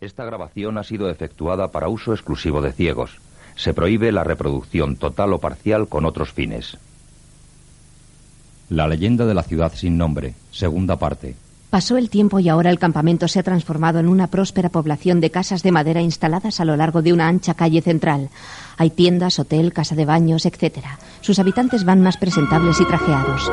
Esta grabación ha sido efectuada para uso exclusivo de ciegos. Se prohíbe la reproducción total o parcial con otros fines. La leyenda de la ciudad sin nombre, segunda parte. Pasó el tiempo y ahora el campamento se ha transformado en una próspera población de casas de madera instaladas a lo largo de una ancha calle central. Hay tiendas, hotel, casa de baños, etc. Sus habitantes van más presentables y trajeados.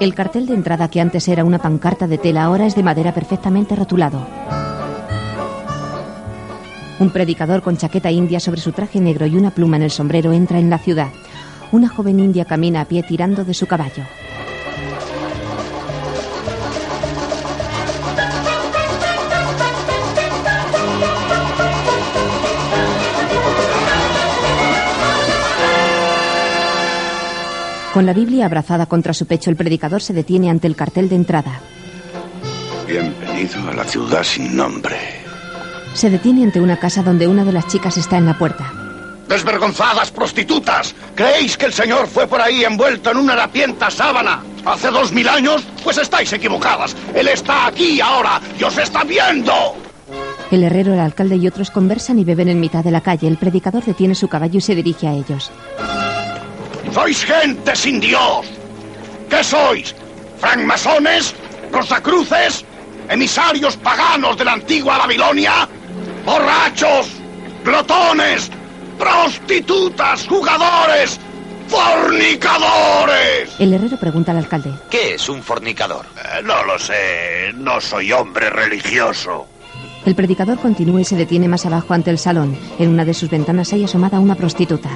El cartel de entrada que antes era una pancarta de tela ahora es de madera perfectamente rotulado. Un predicador con chaqueta india sobre su traje negro y una pluma en el sombrero entra en la ciudad. Una joven india camina a pie tirando de su caballo. Con la Biblia abrazada contra su pecho, el predicador se detiene ante el cartel de entrada. Bienvenido a la ciudad sin nombre. Se detiene ante una casa donde una de las chicas está en la puerta. Desvergonzadas prostitutas. ¿Creéis que el señor fue por ahí envuelto en una harapienta sábana hace dos mil años? Pues estáis equivocadas. Él está aquí ahora y os está viendo. El herrero, el alcalde y otros conversan y beben en mitad de la calle. El predicador detiene su caballo y se dirige a ellos. Sois gente sin Dios. ¿Qué sois? ¿Francmasones? ¿Rosacruces? ¿Emisarios paganos de la antigua Babilonia? ¿Borrachos? ¿Glotones? ¿Prostitutas? ¿Jugadores? ¡Fornicadores! El herrero pregunta al alcalde. ¿Qué es un fornicador? Eh, no lo sé. No soy hombre religioso. El predicador continúa y se detiene más abajo ante el salón. En una de sus ventanas hay asomada una prostituta.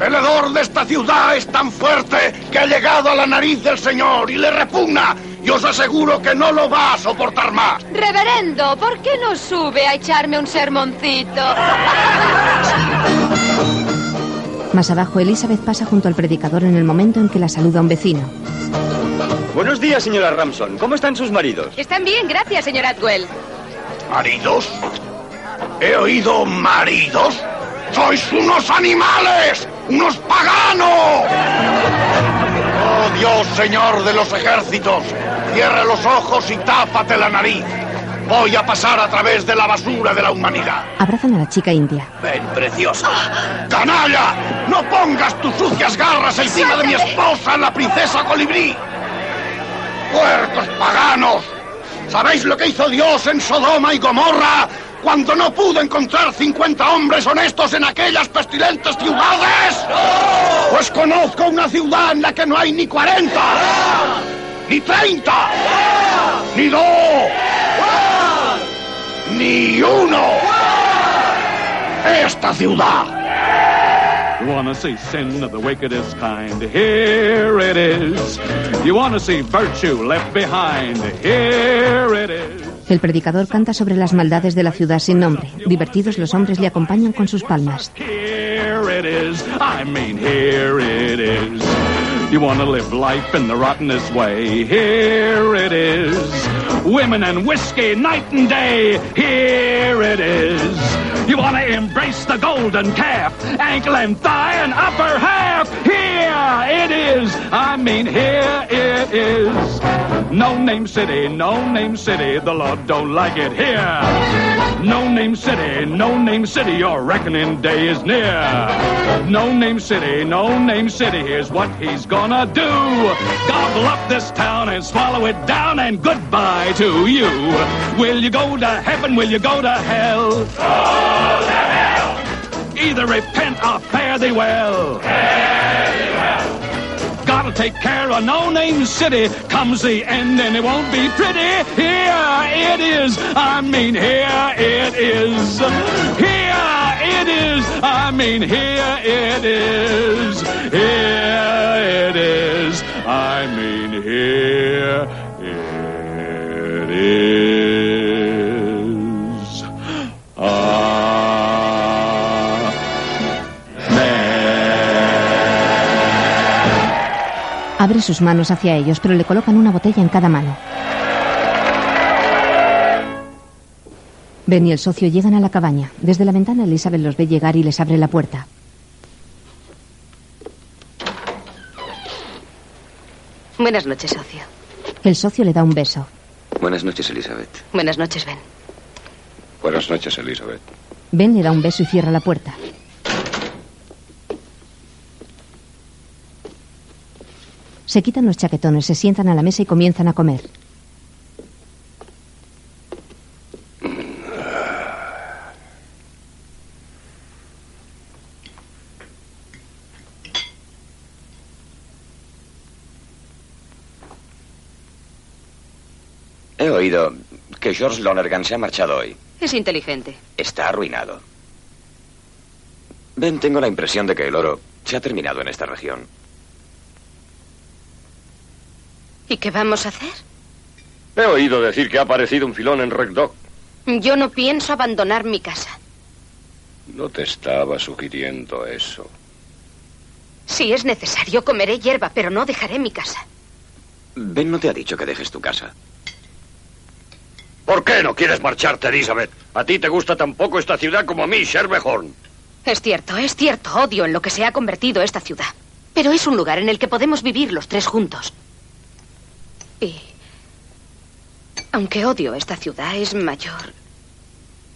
El hedor de esta ciudad es tan fuerte que ha llegado a la nariz del señor y le repugna. Y os aseguro que no lo va a soportar más. Reverendo, ¿por qué no sube a echarme un sermoncito? Más abajo, Elizabeth pasa junto al predicador en el momento en que la saluda un vecino. Buenos días, señora Ramson. ¿Cómo están sus maridos? Están bien, gracias, señor Atwell. ¿Maridos? ¿He oído maridos? ¡Sois unos animales! ¡Unos paganos! ¡Oh, Dios, Señor de los ejércitos! Cierra los ojos y tápate la nariz. Voy a pasar a través de la basura de la humanidad. Abrazan a la chica india. Ven, preciosa. ¡Canalla! ¡No pongas tus sucias garras encima de mi esposa, la princesa colibrí! ¡Puercos paganos! ¿Sabéis lo que hizo Dios en Sodoma y Gomorra cuando no pudo encontrar 50 hombres honestos en aquellas pestilentes ciudades? Pues conozco una ciudad en la que no hay ni 40, ni 30, ni dos, ni uno. Esta ciudad. You wanna see sin of the wickedest kind? Here it is. You wanna see virtue left behind? Here it is. El predicador canta sobre las maldades de la ciudad sin nombre. Divertidos los hombres le acompañan con sus palmas. You wanna live life in the rottenest way? Here it is. Women and whiskey night and day. Here it is. You wanna embrace the golden calf, ankle and thigh and upper half. Here it is. I mean, here it is. No name city, no name city. The Lord don't like it here. No name city, no name city. Your reckoning day is near. No name city, no name city. Here's what he's gonna do. Gobble up this town and swallow it down and goodbye to you. Will you go to heaven? Will you go to hell? Either repent or fare thee well. Gotta take care of no name city. Comes the end and it won't be pretty. Here it is. I mean, here it is. Here it is. I mean, here it is. Here it is. I mean, here is. Abre sus manos hacia ellos, pero le colocan una botella en cada mano. Ben y el socio llegan a la cabaña. Desde la ventana Elizabeth los ve llegar y les abre la puerta. Buenas noches, socio. El socio le da un beso. Buenas noches, Elizabeth. Buenas noches, Ben. Buenas noches, Elizabeth. Ben le da un beso y cierra la puerta. Se quitan los chaquetones, se sientan a la mesa y comienzan a comer. He oído que George Lonergan se ha marchado hoy. Es inteligente. Está arruinado. Ben, tengo la impresión de que el oro se ha terminado en esta región. ¿Y qué vamos a hacer? He oído decir que ha aparecido un filón en Red Dog. Yo no pienso abandonar mi casa. No te estaba sugiriendo eso. Si es necesario, comeré hierba, pero no dejaré mi casa. Ben no te ha dicho que dejes tu casa. ¿Por qué no quieres marcharte, Elizabeth? A ti te gusta tan poco esta ciudad como a mí, Shervehorn. Es cierto, es cierto. Odio en lo que se ha convertido esta ciudad. Pero es un lugar en el que podemos vivir los tres juntos. Y... Aunque odio esta ciudad, es mayor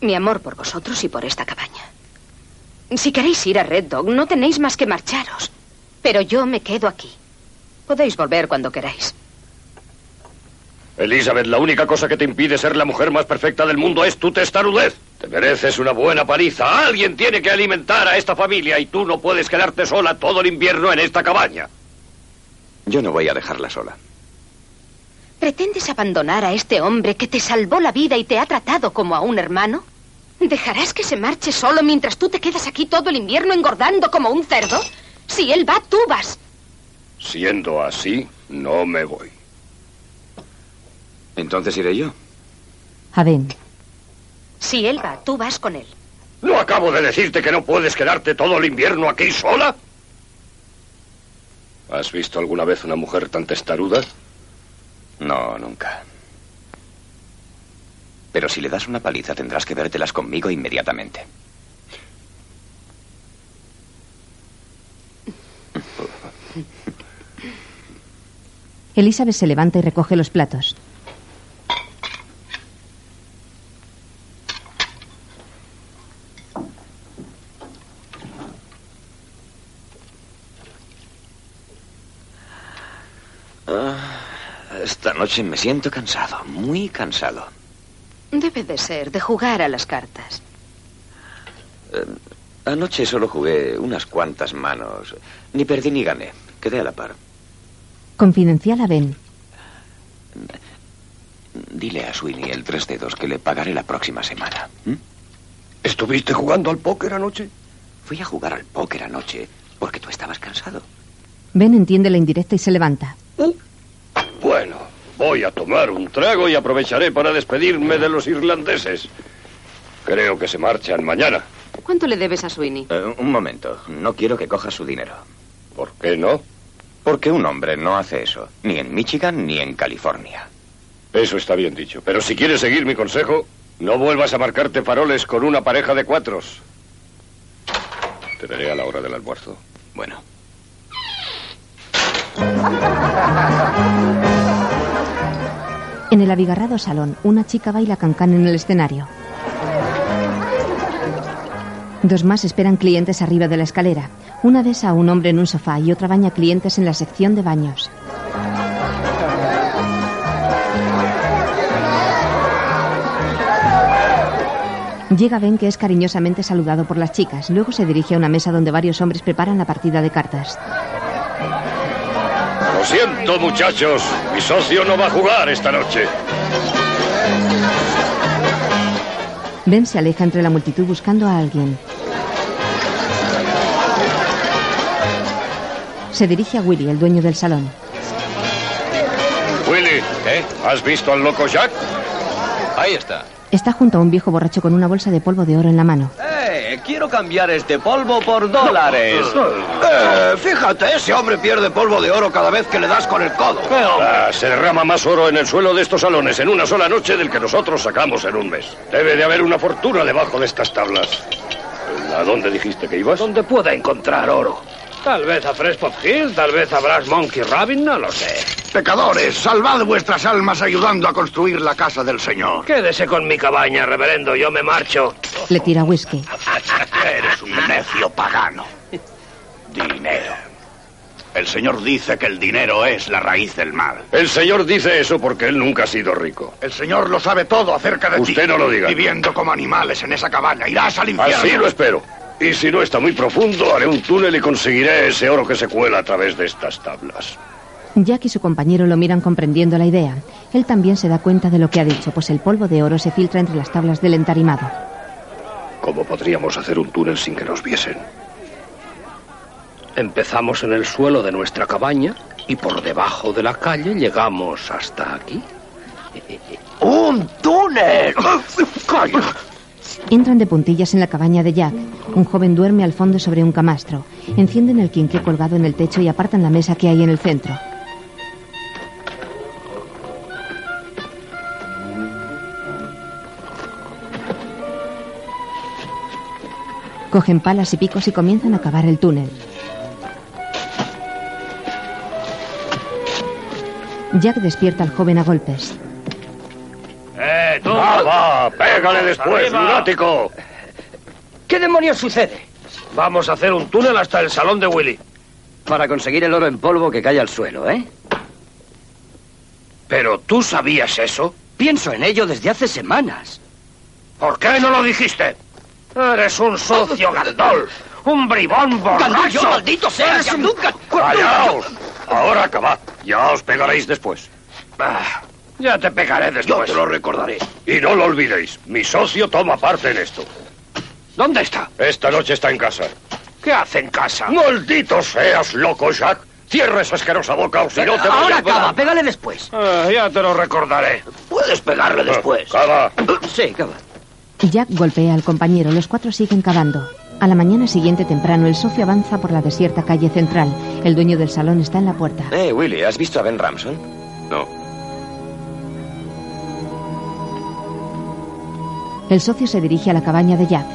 mi amor por vosotros y por esta cabaña. Si queréis ir a Red Dog, no tenéis más que marcharos. Pero yo me quedo aquí. Podéis volver cuando queráis. Elizabeth, la única cosa que te impide ser la mujer más perfecta del mundo es tu testarudez. Te mereces una buena paliza. Alguien tiene que alimentar a esta familia y tú no puedes quedarte sola todo el invierno en esta cabaña. Yo no voy a dejarla sola. ¿Pretendes abandonar a este hombre que te salvó la vida y te ha tratado como a un hermano? ¿Dejarás que se marche solo mientras tú te quedas aquí todo el invierno engordando como un cerdo? Si él va, tú vas. Siendo así, no me voy. Entonces iré yo. A Ben. Si él va, tú vas con él. ¿No acabo de decirte que no puedes quedarte todo el invierno aquí sola? ¿Has visto alguna vez una mujer tan testaruda? No, nunca. Pero si le das una paliza tendrás que vértelas conmigo inmediatamente. Elizabeth se levanta y recoge los platos. Ah, esta noche me siento cansado, muy cansado. Debe de ser, de jugar a las cartas. Eh, anoche solo jugué unas cuantas manos. Ni perdí ni gané. Quedé a la par. Confidencial a Ben. Dile a Sweeney el tres dedos que le pagaré la próxima semana. ¿Estuviste jugando al póker anoche? Fui a jugar al póker anoche porque tú estabas cansado. Ben entiende la indirecta y se levanta. Voy a tomar un trago y aprovecharé para despedirme de los irlandeses. Creo que se marchan mañana. ¿Cuánto le debes a Sweeney? Eh, un momento. No quiero que cojas su dinero. ¿Por qué no? Porque un hombre no hace eso. Ni en Michigan ni en California. Eso está bien dicho. Pero si quieres seguir mi consejo, no vuelvas a marcarte faroles con una pareja de cuatros. Te veré a la hora del almuerzo. Bueno. En el abigarrado salón, una chica baila cancán en el escenario. Dos más esperan clientes arriba de la escalera. Una besa a un hombre en un sofá y otra baña clientes en la sección de baños. Llega Ben que es cariñosamente saludado por las chicas. Luego se dirige a una mesa donde varios hombres preparan la partida de cartas. Lo siento, muchachos. Mi socio no va a jugar esta noche. Ben se aleja entre la multitud buscando a alguien. Se dirige a Willy, el dueño del salón. Willy, ¿eh? ¿Has visto al loco Jack? Ahí está. Está junto a un viejo borracho con una bolsa de polvo de oro en la mano. ¡Eh! Quiero cambiar este polvo por dólares. Eh, fíjate, ese hombre pierde polvo de oro cada vez que le das con el codo. Ah, se derrama más oro en el suelo de estos salones en una sola noche del que nosotros sacamos en un mes. Debe de haber una fortuna debajo de estas tablas. ¿A dónde dijiste que ibas? Donde pueda encontrar oro. Tal vez a Frespot Hill, tal vez a Brass Monkey Rabin, no lo sé. Pecadores, salvad vuestras almas ayudando a construir la casa del Señor. Quédese con mi cabaña, reverendo, yo me marcho. Le tira whisky. Eres un necio pagano. Dinero. El Señor dice que el dinero es la raíz del mal. El señor dice eso porque él nunca ha sido rico. El Señor lo sabe todo acerca de ti. Usted no lo diga. Viviendo como animales en esa cabaña, irás al infierno. Así lo espero. Y si no está muy profundo, haré un túnel y conseguiré ese oro que se cuela a través de estas tablas. Jack y su compañero lo miran comprendiendo la idea. Él también se da cuenta de lo que ha dicho, pues el polvo de oro se filtra entre las tablas del entarimado. ¿Cómo podríamos hacer un túnel sin que nos viesen? Empezamos en el suelo de nuestra cabaña y por debajo de la calle llegamos hasta aquí. ¡Un túnel! ¡Calla! Entran de puntillas en la cabaña de Jack. Un joven duerme al fondo sobre un camastro. Encienden el quinqué colgado en el techo y apartan la mesa que hay en el centro. Cogen palas y picos y comienzan a cavar el túnel. Jack despierta al joven a golpes. ¡Eh, tú! ¡Va, va! ¡Pégale después, Arriba. lunático! ¿Qué demonios sucede? Vamos a hacer un túnel hasta el salón de Willy. Para conseguir el oro en polvo que cae al suelo, ¿eh? ¿Pero tú sabías eso? Pienso en ello desde hace semanas. ¿Por qué no lo dijiste? Eres un sucio gandol, un bribón borracho. ¡Gandullo, maldito seas! Eres ya un- nunca... ¡Callaos! Ahora acabad. Ya os pegaréis después. Ah, ya te pegaré después. Yo te lo recordaré. Y no lo olvidéis. Mi socio toma parte en esto. ¿Dónde está? Esta noche está en casa. ¿Qué hace en casa? ¡Maldito seas, loco, Jack! Cierra esa asquerosa boca o si no te voy Ahora a... acaba, pégale después. Ah, ya te lo recordaré. Puedes pegarle después. Cava. Sí, acaba. Jack golpea al compañero. Los cuatro siguen cavando. A la mañana siguiente temprano, el socio avanza por la desierta calle central. El dueño del salón está en la puerta. Eh, Willy, ¿has visto a Ben Ramson? No. El socio se dirige a la cabaña de Jack.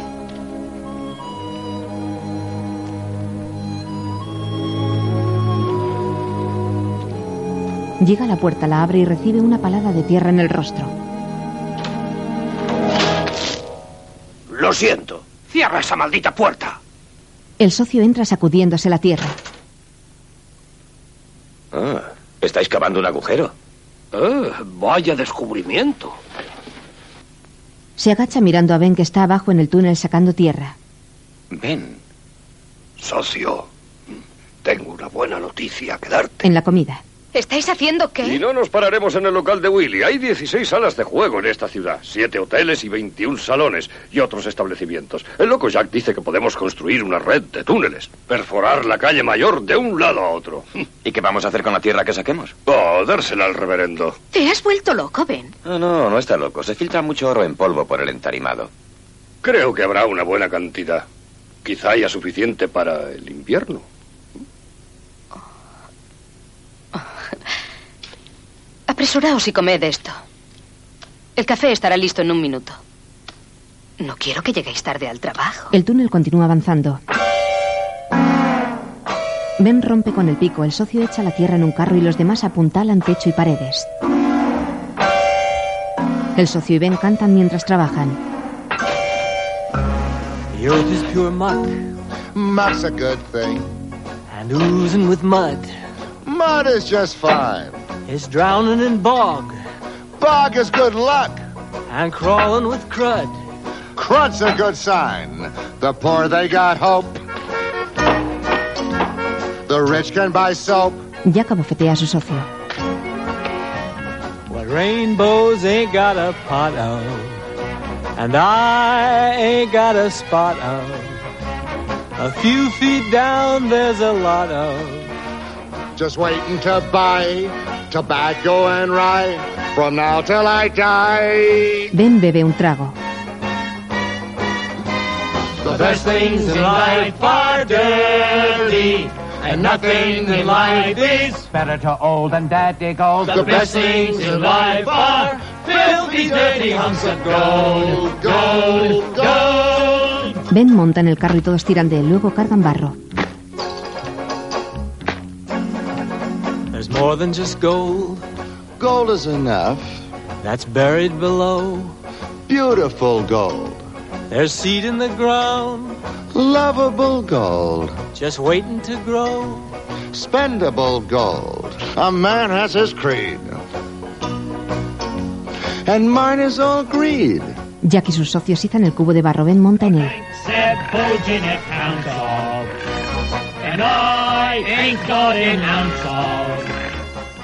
Llega a la puerta, la abre y recibe una palada de tierra en el rostro. Lo siento. Cierra esa maldita puerta. El socio entra sacudiéndose la tierra. Ah, ¿estáis cavando un agujero? Ah, vaya descubrimiento. Se agacha mirando a Ben que está abajo en el túnel sacando tierra. Ben, Socio, tengo una buena noticia que darte. En la comida. ¿Estáis haciendo qué? Y no nos pararemos en el local de Willy. Hay 16 salas de juego en esta ciudad, 7 hoteles y 21 salones y otros establecimientos. El loco Jack dice que podemos construir una red de túneles, perforar la calle mayor de un lado a otro. ¿y qué vamos a hacer con la tierra que saquemos? Oh, dársela al reverendo. ¿Te has vuelto loco, Ben? No, no, no está loco. Se filtra mucho oro en polvo por el entarimado. Creo que habrá una buena cantidad. Quizá haya suficiente para el invierno. Apresuraos y comed esto. El café estará listo en un minuto. No quiero que lleguéis tarde al trabajo. El túnel continúa avanzando. Ben rompe con el pico, el socio echa la tierra en un carro y los demás apuntalan techo y paredes. El socio y Ben cantan mientras trabajan. The earth is pure muck Muck's a good thing. and oozing with mud. Mud is just fine. It's drowning in bog Bog is good luck. and crawling with crud. Crud's a good sign. The poor, they got hope. The rich can buy soap. Jack abofetea a su socio. What rainbows ain't got a pot of, and I ain't got a spot of. A few feet down, there's a lot of. Just waiting to buy tobacco and rye from now till I die. Ben bebe un trago. The best things in life are dirty, and nothing in life is better to old and daddy gold. The best things in life are filthy, dirty hunks of gold, gold, gold. Ben monta en el carro y todos tiran de él, luego cargan barro. More than just gold. Gold is enough. That's buried below. Beautiful gold. There's seed in the ground. Lovable gold. Just waiting to grow. Spendable gold. A man has his creed. And mine is all greed. Jack y sus socios izan el cubo de barro. Ben monta en él. Said Bojanic ounce of. And I ain't got an ounce of.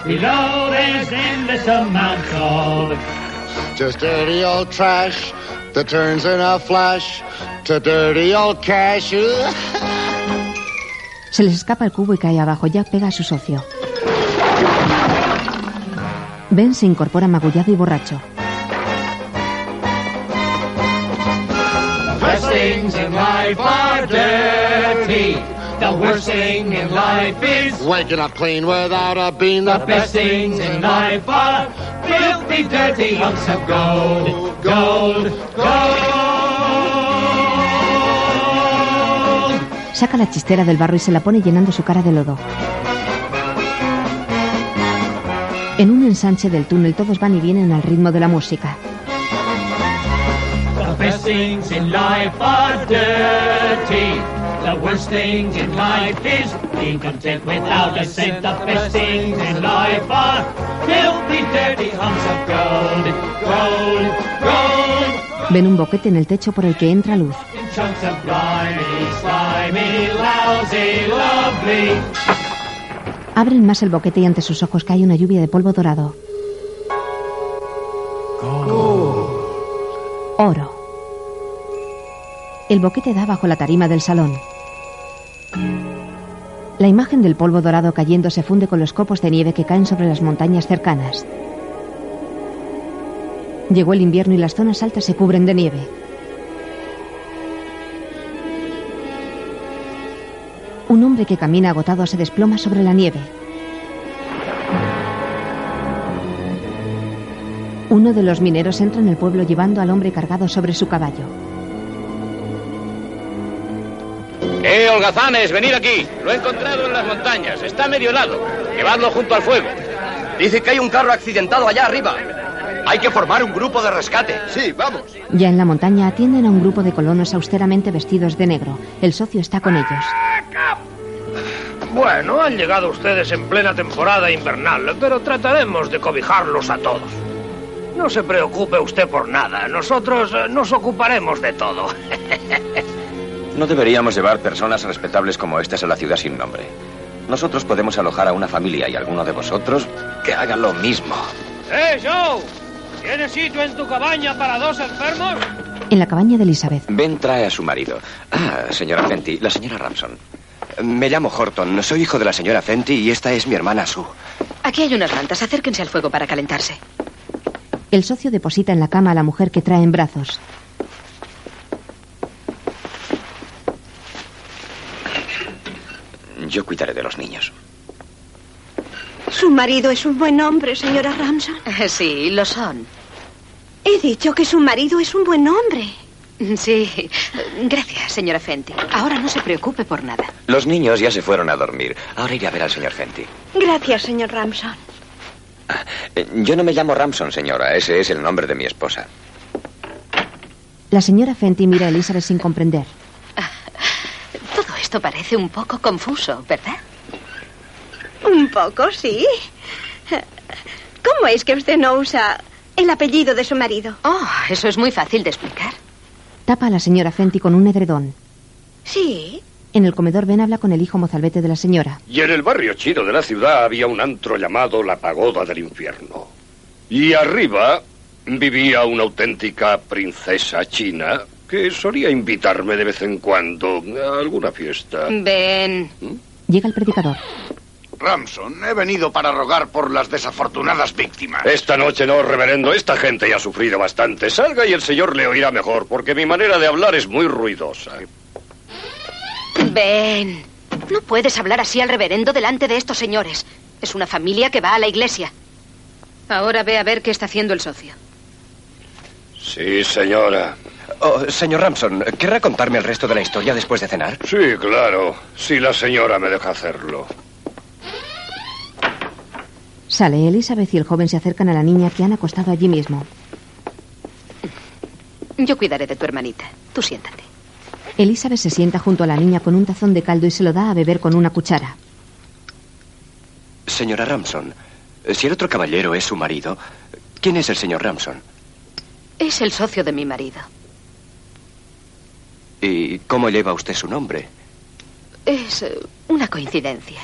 Below there's endless amounts of. Just dirty old trash that turns in a flash to dirty old cash. Se les escapa el cubo y cae abajo. Jack pega a su socio. Ben se incorpora magullado y borracho. The best things in life are dirty. The worst thing in life is Waking up clean without a bean. the best things in life are filthy, dirty hunks of gold, gold, gold. Saca la chistera del barro y se la pone llenando su cara de lodo. En un ensanche del túnel todos van y vienen al ritmo de la música. The best things in life are dirty. The worst things in life is being content without a cent. The best things in life are filthy, dirty hunks of gold, gold, gold. Ven un boquete en el techo por el que entra luz. In chunks of grimy, slimy, lousy, lovely. Abren más el boquete y ante sus ojos cae una lluvia de polvo dorado. Oro. El boquete da bajo la tarima del salón. La imagen del polvo dorado cayendo se funde con los copos de nieve que caen sobre las montañas cercanas. Llegó el invierno y las zonas altas se cubren de nieve. Un hombre que camina agotado se desploma sobre la nieve. Uno de los mineros entra en el pueblo llevando al hombre cargado sobre su caballo. ¡Eh, holgazanes, venid aquí! Lo he encontrado en las montañas. Está medio helado. Llevadlo junto al fuego. Dice que hay un carro accidentado allá arriba. Hay que formar un grupo de rescate. Sí, vamos. Ya en la montaña atienden a un grupo de colonos austeramente vestidos de negro. El socio está con ellos. Bueno, han llegado ustedes en plena temporada invernal, pero trataremos de cobijarlos a todos. No se preocupe usted por nada. Nosotros nos ocuparemos de todo. No deberíamos llevar personas respetables como estas a la ciudad sin nombre. Nosotros podemos alojar a una familia y alguno de vosotros que haga lo mismo. ¡Eh, Joe! ¿Tienes sitio en tu cabaña para dos enfermos? En la cabaña de Elizabeth. Ben trae a su marido. Ah, señora Fenty, la señora Ramson. Me llamo Horton, soy hijo de la señora Fenty y esta es mi hermana Sue. Aquí hay unas mantas. Acérquense al fuego para calentarse. El socio deposita en la cama a la mujer que trae en brazos. Yo cuidaré de los niños. Su marido es un buen hombre, señora Ramson. Sí, lo son. He dicho que su marido es un buen hombre. Sí. Gracias, señora Fenty. Ahora no se preocupe por nada. Los niños ya se fueron a dormir. Ahora iré a ver al señor Fenty. Gracias, señor Ramson. Eh, Yo no me llamo Ramson, señora. Ese es el nombre de mi esposa. La señora Fenty mira a Elizabeth sin comprender. Esto parece un poco confuso, ¿verdad? Un poco, sí. ¿Cómo es que usted no usa el apellido de su marido? Oh, eso es muy fácil de explicar. Tapa a la señora Fenty con un edredón. Sí. En el comedor Ben habla con el hijo mozalbete de la señora. Y en el barrio chino de la ciudad había un antro llamado la Pagoda del Infierno. Y arriba vivía una auténtica princesa china que solía invitarme de vez en cuando a alguna fiesta. Ven. Llega el predicador. Ramson, he venido para rogar por las desafortunadas víctimas. Esta noche no, reverendo. Esta gente ya ha sufrido bastante. Salga y el señor le oirá mejor, porque mi manera de hablar es muy ruidosa. Ven. No puedes hablar así al reverendo delante de estos señores. Es una familia que va a la iglesia. Ahora ve a ver qué está haciendo el socio. Sí, señora. Oh, señor Ramson, ¿querrá contarme el resto de la historia después de cenar? Sí, claro. Si la señora me deja hacerlo. Sale. Elizabeth y el joven se acercan a la niña que han acostado allí mismo. Yo cuidaré de tu hermanita. Tú siéntate. Elizabeth se sienta junto a la niña con un tazón de caldo y se lo da a beber con una cuchara. Señora Ramson, si el otro caballero es su marido, ¿quién es el señor Ramson? Es el socio de mi marido. ¿Y cómo lleva usted su nombre? Es eh, una coincidencia.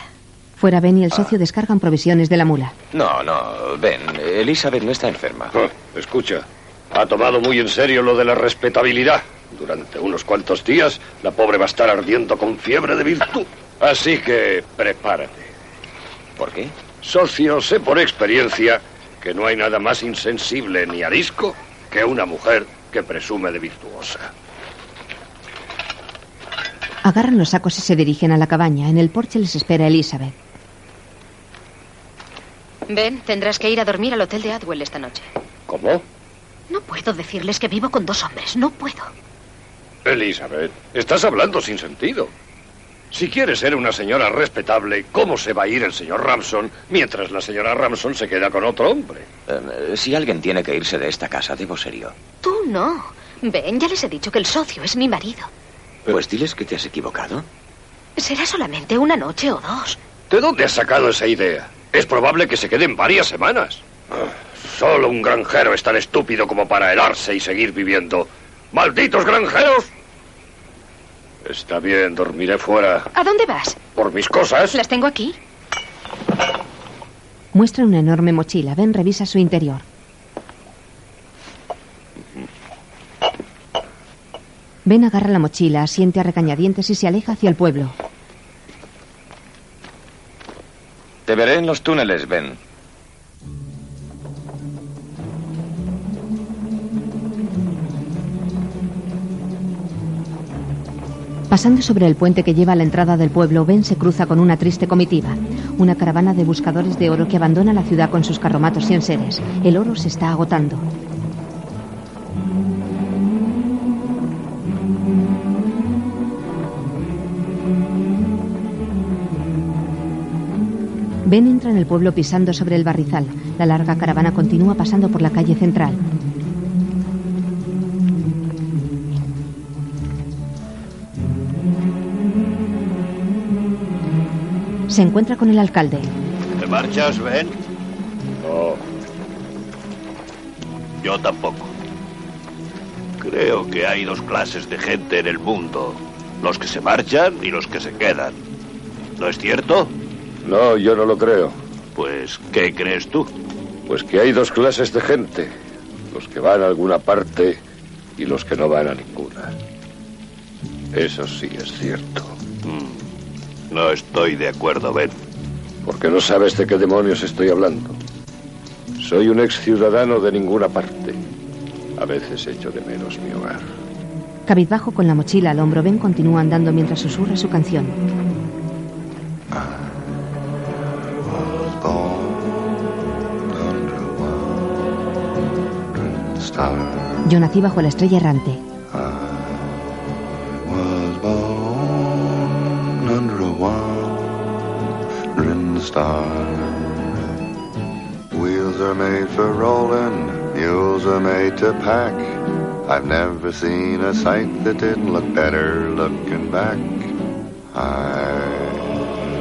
Fuera Ben y el socio descargan provisiones de la mula. No, no, ven, Elizabeth no está enferma. Ah, escucha, ha tomado muy en serio lo de la respetabilidad. Durante unos cuantos días, la pobre va a estar ardiendo con fiebre de virtud. Así que prepárate. ¿Por qué? Socio, sé por experiencia que no hay nada más insensible ni arisco que una mujer que presume de virtuosa. Agarran los sacos y se dirigen a la cabaña. En el porche les espera Elizabeth. Ben, tendrás que ir a dormir al hotel de Adwell esta noche. ¿Cómo? No puedo decirles que vivo con dos hombres. No puedo. Elizabeth, estás hablando sin sentido. Si quieres ser una señora respetable, ¿cómo se va a ir el señor Ramson mientras la señora Ramson se queda con otro hombre? Eh, si alguien tiene que irse de esta casa, debo serio. Tú no. Ben, ya les he dicho que el socio es mi marido. Pues diles que te has equivocado. Será solamente una noche o dos. ¿De dónde has sacado esa idea? Es probable que se queden varias semanas. Ah, Solo un granjero es tan estúpido como para helarse y seguir viviendo. ¡Malditos granjeros! Está bien, dormiré fuera. ¿A dónde vas? Por mis cosas. Las tengo aquí. Muestra una enorme mochila. Ben revisa su interior. Ben agarra la mochila, asiente a regañadientes y se aleja hacia el pueblo. Te veré en los túneles, Ben. Pasando sobre el puente que lleva a la entrada del pueblo, Ben se cruza con una triste comitiva. Una caravana de buscadores de oro que abandona la ciudad con sus carromatos y enseres. El oro se está agotando. Ben entra en el pueblo pisando sobre el barrizal. La larga caravana continúa pasando por la calle central. Se encuentra con el alcalde. ¿Te marchas, Ben? No. Yo tampoco. Creo que hay dos clases de gente en el mundo. Los que se marchan y los que se quedan. ¿No es cierto? No, yo no lo creo. Pues, ¿qué crees tú? Pues que hay dos clases de gente. Los que van a alguna parte y los que no van a ninguna. Eso sí es cierto. Mm. No estoy de acuerdo, Ben. Porque no sabes de qué demonios estoy hablando. Soy un ex ciudadano de ninguna parte. A veces echo de menos mi hogar. Cabizbajo con la mochila al hombro, Ben continúa andando mientras susurra su canción. Yo nací bajo la estrella errante. was born under a wandering star. Wheels are made for rolling, mules are made to pack. I've never seen a sight that didn't look better looking back. I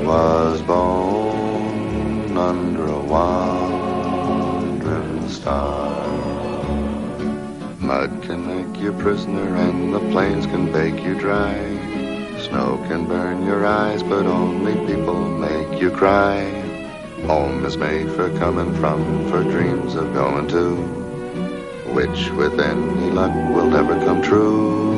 was born under a wandering star. Mud can make you prisoner and the plains can bake you dry. Snow can burn your eyes, but only people make you cry. Home is made for coming from, for dreams of going to, which with any luck will never come true.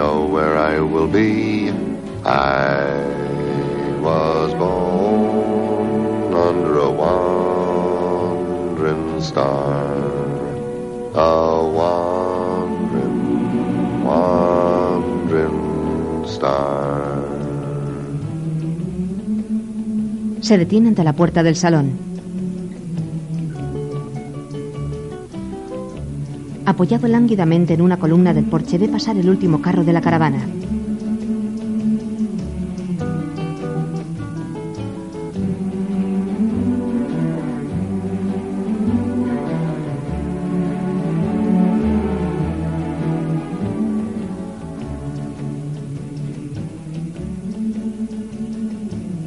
know where I will be. I was born under a wandering star, a wandering, wandering star. Se detiene ante la puerta del salón. Apoyado lánguidamente en una columna del porche, ve pasar el último carro de la caravana.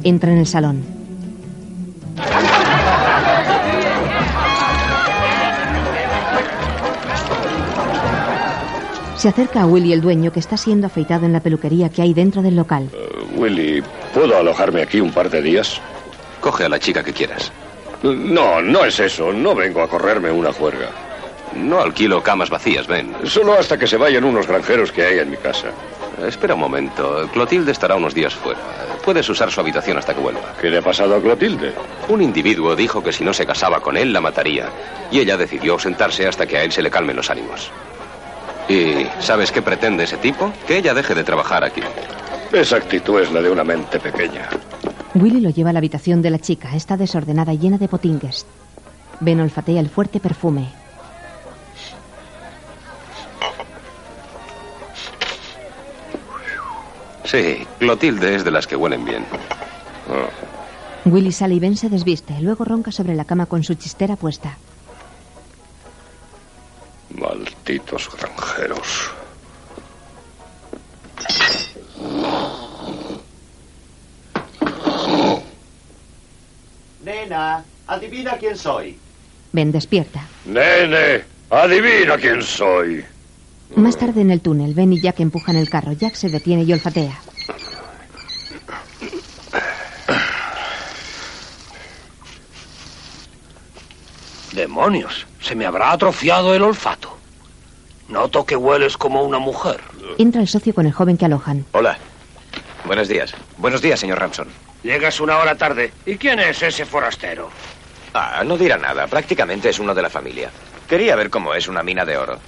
Entra en el salón. Se acerca a Willy el dueño que está siendo afeitado en la peluquería que hay dentro del local. Willy, ¿puedo alojarme aquí un par de días? Coge a la chica que quieras. No, no es eso. No vengo a correrme una juerga. No alquilo camas vacías, ven. Solo hasta que se vayan unos granjeros que hay en mi casa. Espera un momento. Clotilde estará unos días fuera. Puedes usar su habitación hasta que vuelva. ¿Qué le ha pasado a Clotilde? Un individuo dijo que si no se casaba con él, la mataría. Y ella decidió ausentarse hasta que a él se le calmen los ánimos. ¿Y sabes qué pretende ese tipo? Que ella deje de trabajar aquí. Esa actitud es la de una mente pequeña. Willy lo lleva a la habitación de la chica. Está desordenada y llena de potingues. Ben olfatea el fuerte perfume. Sí, Clotilde es de las que huelen bien. Willy sale y Ben se desviste. Luego ronca sobre la cama con su chistera puesta. Malditos granjeros. Nena, adivina quién soy. Ben despierta. Nene, adivina quién soy. Más tarde en el túnel, Ben y Jack empujan el carro. Jack se detiene y olfatea. Demonios, se me habrá atrofiado el olfato. Noto que hueles como una mujer. Entra el socio con el joven que alojan. Hola. Buenos días. Buenos días, señor Ramson. Llegas una hora tarde. ¿Y quién es ese forastero? Ah, no dirá nada. Prácticamente es uno de la familia. Quería ver cómo es una mina de oro.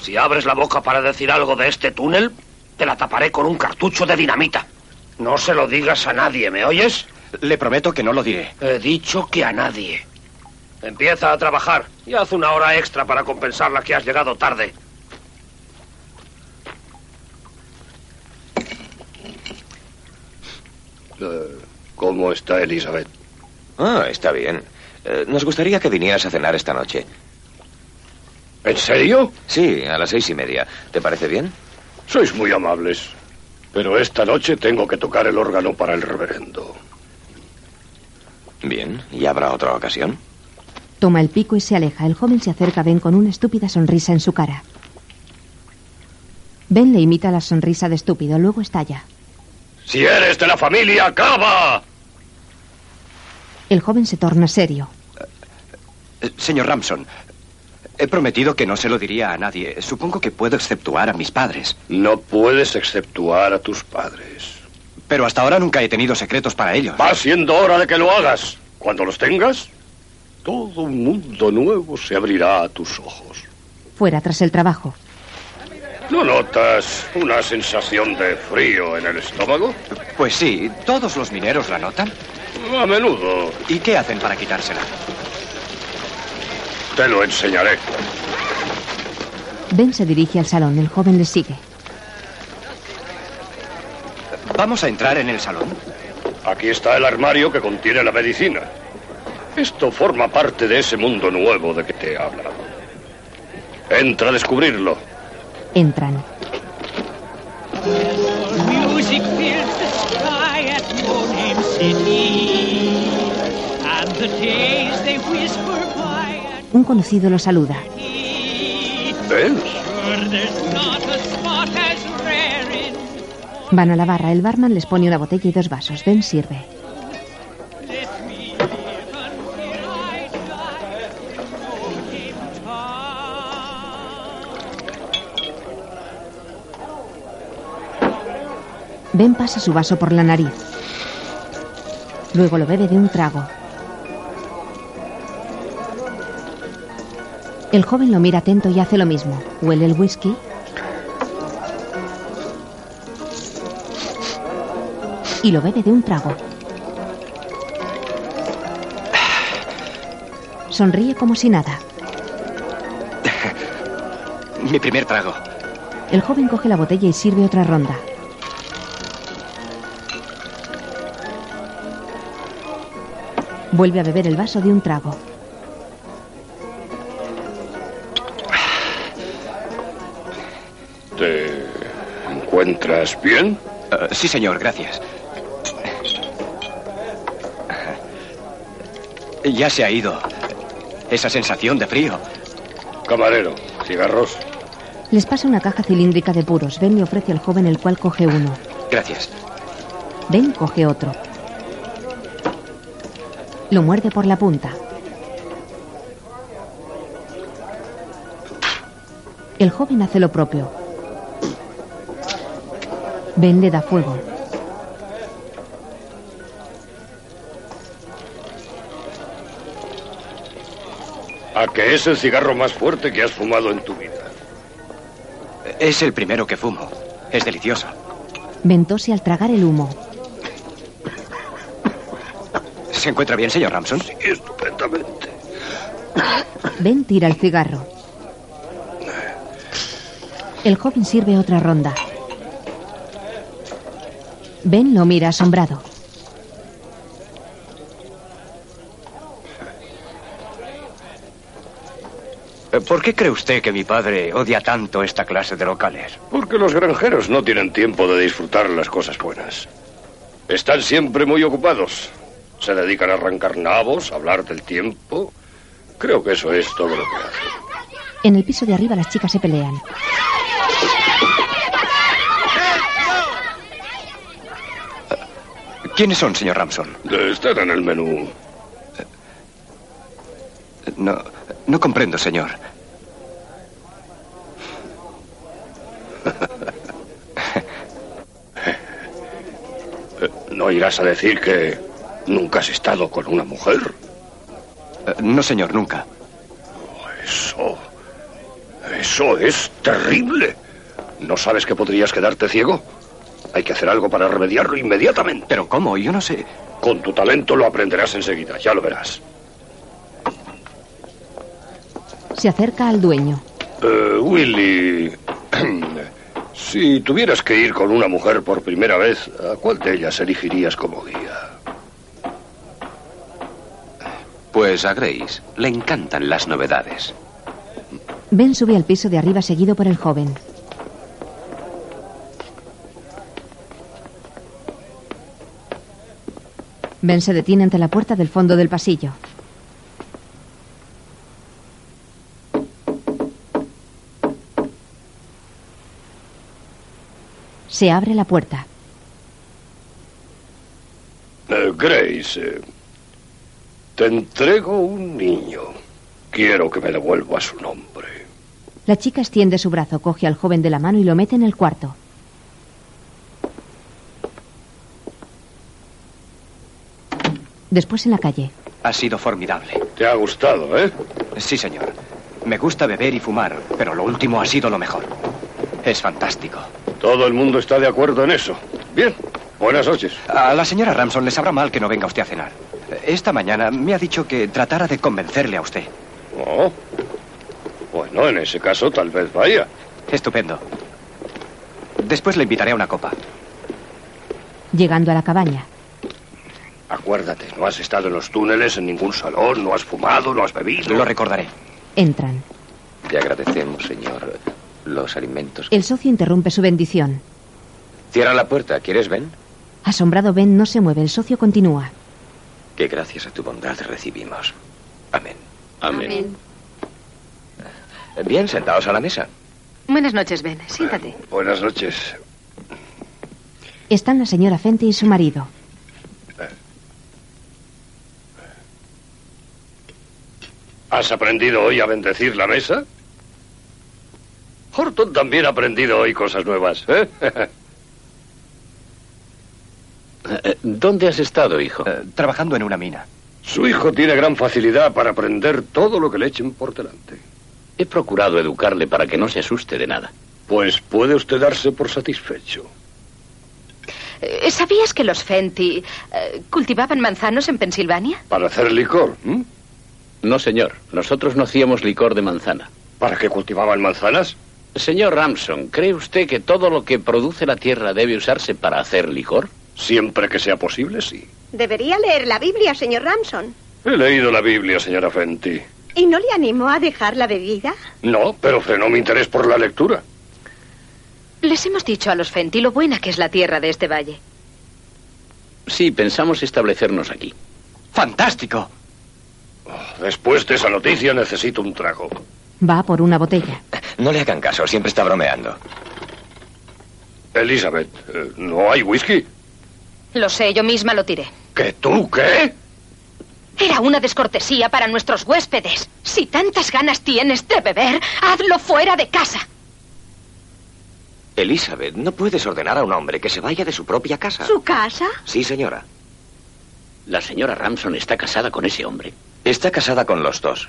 Si abres la boca para decir algo de este túnel, te la taparé con un cartucho de dinamita. No se lo digas a nadie, ¿me oyes? Le prometo que no lo diré. He dicho que a nadie. Empieza a trabajar y haz una hora extra para compensar la que has llegado tarde. Eh, ¿Cómo está Elizabeth? Ah, está bien. Eh, nos gustaría que vinieras a cenar esta noche. ¿En serio? Sí, a las seis y media. ¿Te parece bien? Sois muy amables. Pero esta noche tengo que tocar el órgano para el reverendo. Bien. ¿Y habrá otra ocasión? Toma el pico y se aleja. El joven se acerca a Ben con una estúpida sonrisa en su cara. Ben le imita la sonrisa de estúpido, luego estalla. Si eres de la familia, acaba. El joven se torna serio. Eh, Señor Ramson, he prometido que no se lo diría a nadie. Supongo que puedo exceptuar a mis padres. No puedes exceptuar a tus padres. Pero hasta ahora nunca he tenido secretos para ellos. Va siendo hora de que lo hagas. Cuando los tengas, todo un mundo nuevo se abrirá a tus ojos. Fuera tras el trabajo. ¿No notas una sensación de frío en el estómago? Pues sí, todos los mineros la notan. A menudo. ¿Y qué hacen para quitársela? Te lo enseñaré. Ben se dirige al salón. El joven le sigue. ¿Vamos a entrar en el salón? Aquí está el armario que contiene la medicina. Esto forma parte de ese mundo nuevo de que te he hablado. Entra a descubrirlo. Entran. Un conocido lo saluda. Van a la barra. El barman les pone una botella y dos vasos. Ben sirve. Ben pasa su vaso por la nariz. Luego lo bebe de un trago. El joven lo mira atento y hace lo mismo. Huele el whisky. Y lo bebe de un trago. Sonríe como si nada. Mi primer trago. El joven coge la botella y sirve otra ronda. Vuelve a beber el vaso de un trago. ¿Te encuentras bien? Eh, sí, señor, gracias. Ya se ha ido. Esa sensación de frío. Camarero, cigarros. Les pasa una caja cilíndrica de puros. Ben le ofrece al joven el cual coge uno. Gracias. Ben coge otro. Lo muerde por la punta. El joven hace lo propio. Ben le da fuego. ¿A que es el cigarro más fuerte que has fumado en tu vida? Es el primero que fumo. Es delicioso. Ben tose al tragar el humo. ¿Se encuentra bien, señor Ramson? Sí, estupendamente. Ben tira el cigarro. El joven sirve otra ronda. Ben lo mira asombrado. ¿Por qué cree usted que mi padre odia tanto esta clase de locales? Porque los granjeros no tienen tiempo de disfrutar las cosas buenas. Están siempre muy ocupados. Se dedican a arrancar nabos, a hablar del tiempo. Creo que eso es todo lo que hacen. En el piso de arriba las chicas se pelean. ¿Quiénes son, señor Ramson? Están en el menú. No, no comprendo, señor. ¿No irás a decir que nunca has estado con una mujer? Eh, No, señor, nunca. Eso. Eso es terrible. ¿No sabes que podrías quedarte ciego? Hay que hacer algo para remediarlo inmediatamente. ¿Pero cómo? Yo no sé. Con tu talento lo aprenderás enseguida, ya lo verás. Se acerca al dueño. Eh, Willy, si tuvieras que ir con una mujer por primera vez, ¿a cuál de ellas elegirías como guía? Pues a Grace le encantan las novedades. Ben sube al piso de arriba seguido por el joven. Ben se detiene ante la puerta del fondo del pasillo. Se abre la puerta. Eh, Grace, eh, te entrego un niño. Quiero que me devuelva su nombre. La chica extiende su brazo, coge al joven de la mano y lo mete en el cuarto. Después en la calle. Ha sido formidable. Te ha gustado, ¿eh? Sí, señor. Me gusta beber y fumar, pero lo último ha sido lo mejor. Es fantástico. Todo el mundo está de acuerdo en eso. Bien, buenas noches. A la señora Ramson le sabrá mal que no venga usted a cenar. Esta mañana me ha dicho que tratara de convencerle a usted. Oh. Bueno, en ese caso tal vez vaya. Estupendo. Después le invitaré a una copa. Llegando a la cabaña. Acuérdate, no has estado en los túneles, en ningún salón, no has fumado, no has bebido. Lo recordaré. Entran. Te agradecemos, señor, los alimentos. El socio interrumpe su bendición. Cierra la puerta. ¿Quieres, Ben? Asombrado Ben no se mueve. El socio continúa. Que gracias a tu bondad recibimos. Amén. Amén. Bien, sentados a la mesa. Buenas noches, Ben. Siéntate. Buenas noches. Están la señora Fenty y su marido. ¿Has aprendido hoy a bendecir la mesa? Horton también ha aprendido hoy cosas nuevas, ¿eh? ¿Dónde has estado, hijo? Eh, trabajando en una mina. Su hijo tiene gran facilidad para aprender todo lo que le echen por delante. He procurado educarle para que no se asuste de nada. Pues puede usted darse por satisfecho. Eh, ¿Sabías que los Fenty eh, cultivaban manzanos en Pensilvania? Para hacer licor. ¿m? No, señor. Nosotros no hacíamos licor de manzana. ¿Para qué cultivaban manzanas? Señor Ramson, ¿cree usted que todo lo que produce la tierra debe usarse para hacer licor? Siempre que sea posible, sí. Debería leer la Biblia, señor Ramson. He leído la Biblia, señora Fenty. ¿Y no le animó a dejar la bebida? No, pero frenó mi interés por la lectura. Les hemos dicho a los Fenty lo buena que es la tierra de este valle. Sí, pensamos establecernos aquí. ¡Fantástico! Después de esa noticia necesito un trago. Va por una botella. No le hagan caso, siempre está bromeando. Elizabeth, eh, ¿no hay whisky? Lo sé, yo misma lo tiré. ¿Que tú qué? Era una descortesía para nuestros huéspedes. Si tantas ganas tienes de beber, hazlo fuera de casa. Elizabeth, no puedes ordenar a un hombre que se vaya de su propia casa. ¿Su casa? Sí, señora. La señora Ramson está casada con ese hombre. Está casada con los dos.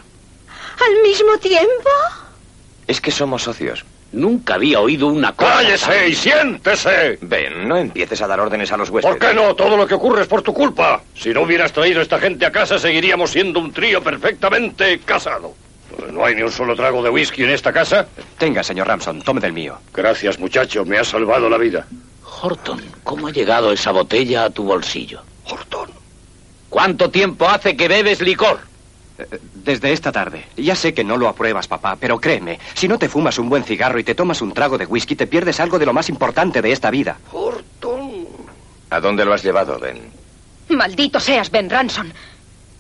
¿Al mismo tiempo? Es que somos socios. Nunca había oído una cosa. ¡Cállese y siéntese! Ven, no empieces a dar órdenes a los huéspedes. ¿Por qué no? Todo lo que ocurre es por tu culpa. Si no hubieras traído a esta gente a casa, seguiríamos siendo un trío perfectamente casado. ¿No hay ni un solo trago de whisky en esta casa? Tenga, señor Ramson, tome del mío. Gracias, muchacho. Me has salvado la vida. Horton, ¿cómo ha llegado esa botella a tu bolsillo? Horton. ¿Cuánto tiempo hace que bebes licor? Desde esta tarde. Ya sé que no lo apruebas, papá, pero créeme, si no te fumas un buen cigarro y te tomas un trago de whisky, te pierdes algo de lo más importante de esta vida. Horton. ¿A dónde lo has llevado, Ben? Maldito seas, Ben Ranson.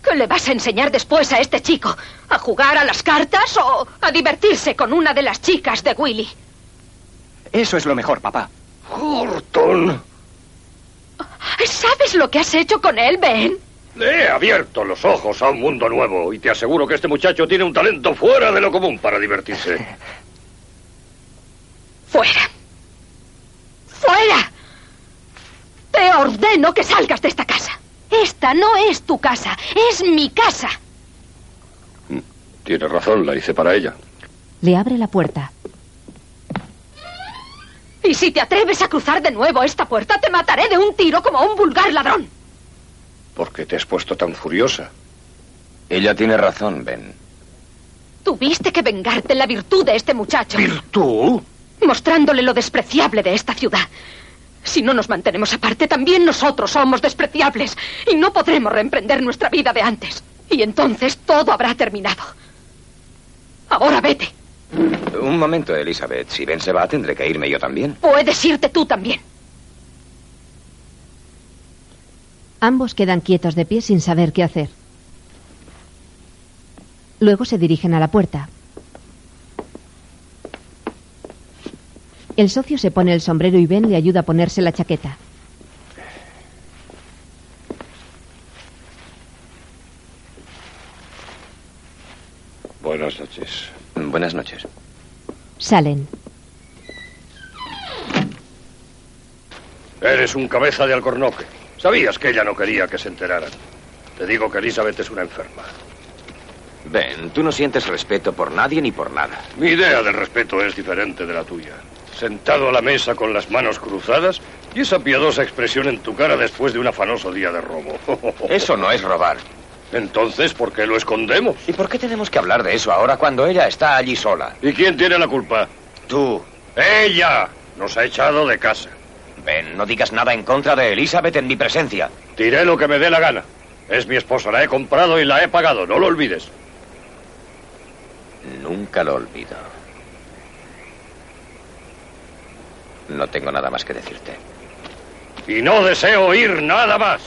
¿Qué le vas a enseñar después a este chico? ¿A jugar a las cartas o a divertirse con una de las chicas de Willy? Eso es lo mejor, papá. Horton. ¿Sabes lo que has hecho con él, Ben? Le he abierto los ojos a un mundo nuevo y te aseguro que este muchacho tiene un talento fuera de lo común para divertirse. Fuera. ¡Fuera! Te ordeno que salgas de esta casa. Esta no es tu casa, es mi casa. Tiene razón, la hice para ella. Le abre la puerta. Y si te atreves a cruzar de nuevo esta puerta, te mataré de un tiro como a un vulgar ladrón. ¿Por qué te has puesto tan furiosa? Ella tiene razón, Ben. Tuviste que vengarte en la virtud de este muchacho. ¿Virtud? Mostrándole lo despreciable de esta ciudad. Si no nos mantenemos aparte, también nosotros somos despreciables y no podremos reemprender nuestra vida de antes. Y entonces todo habrá terminado. Ahora vete. Un momento, Elizabeth. Si Ben se va, tendré que irme yo también. Puedes irte tú también. Ambos quedan quietos de pie sin saber qué hacer. Luego se dirigen a la puerta. El socio se pone el sombrero y Ben le ayuda a ponerse la chaqueta. Buenas noches. Buenas noches. Salen. Eres un cabeza de alcornoque. Sabías que ella no quería que se enteraran. Te digo que Elizabeth es una enferma. Ben, tú no sientes respeto por nadie ni por nada. Mi idea del respeto es diferente de la tuya. Sentado a la mesa con las manos cruzadas y esa piadosa expresión en tu cara después de un afanoso día de robo. Eso no es robar. Entonces, ¿por qué lo escondemos? ¿Y por qué tenemos que hablar de eso ahora cuando ella está allí sola? ¿Y quién tiene la culpa? Tú. ¡Ella! Nos ha echado de casa. Ven, no digas nada en contra de Elizabeth en mi presencia. Diré lo que me dé la gana. Es mi esposa, la he comprado y la he pagado, no lo olvides. Nunca lo olvido. No tengo nada más que decirte. Y no deseo oír nada más.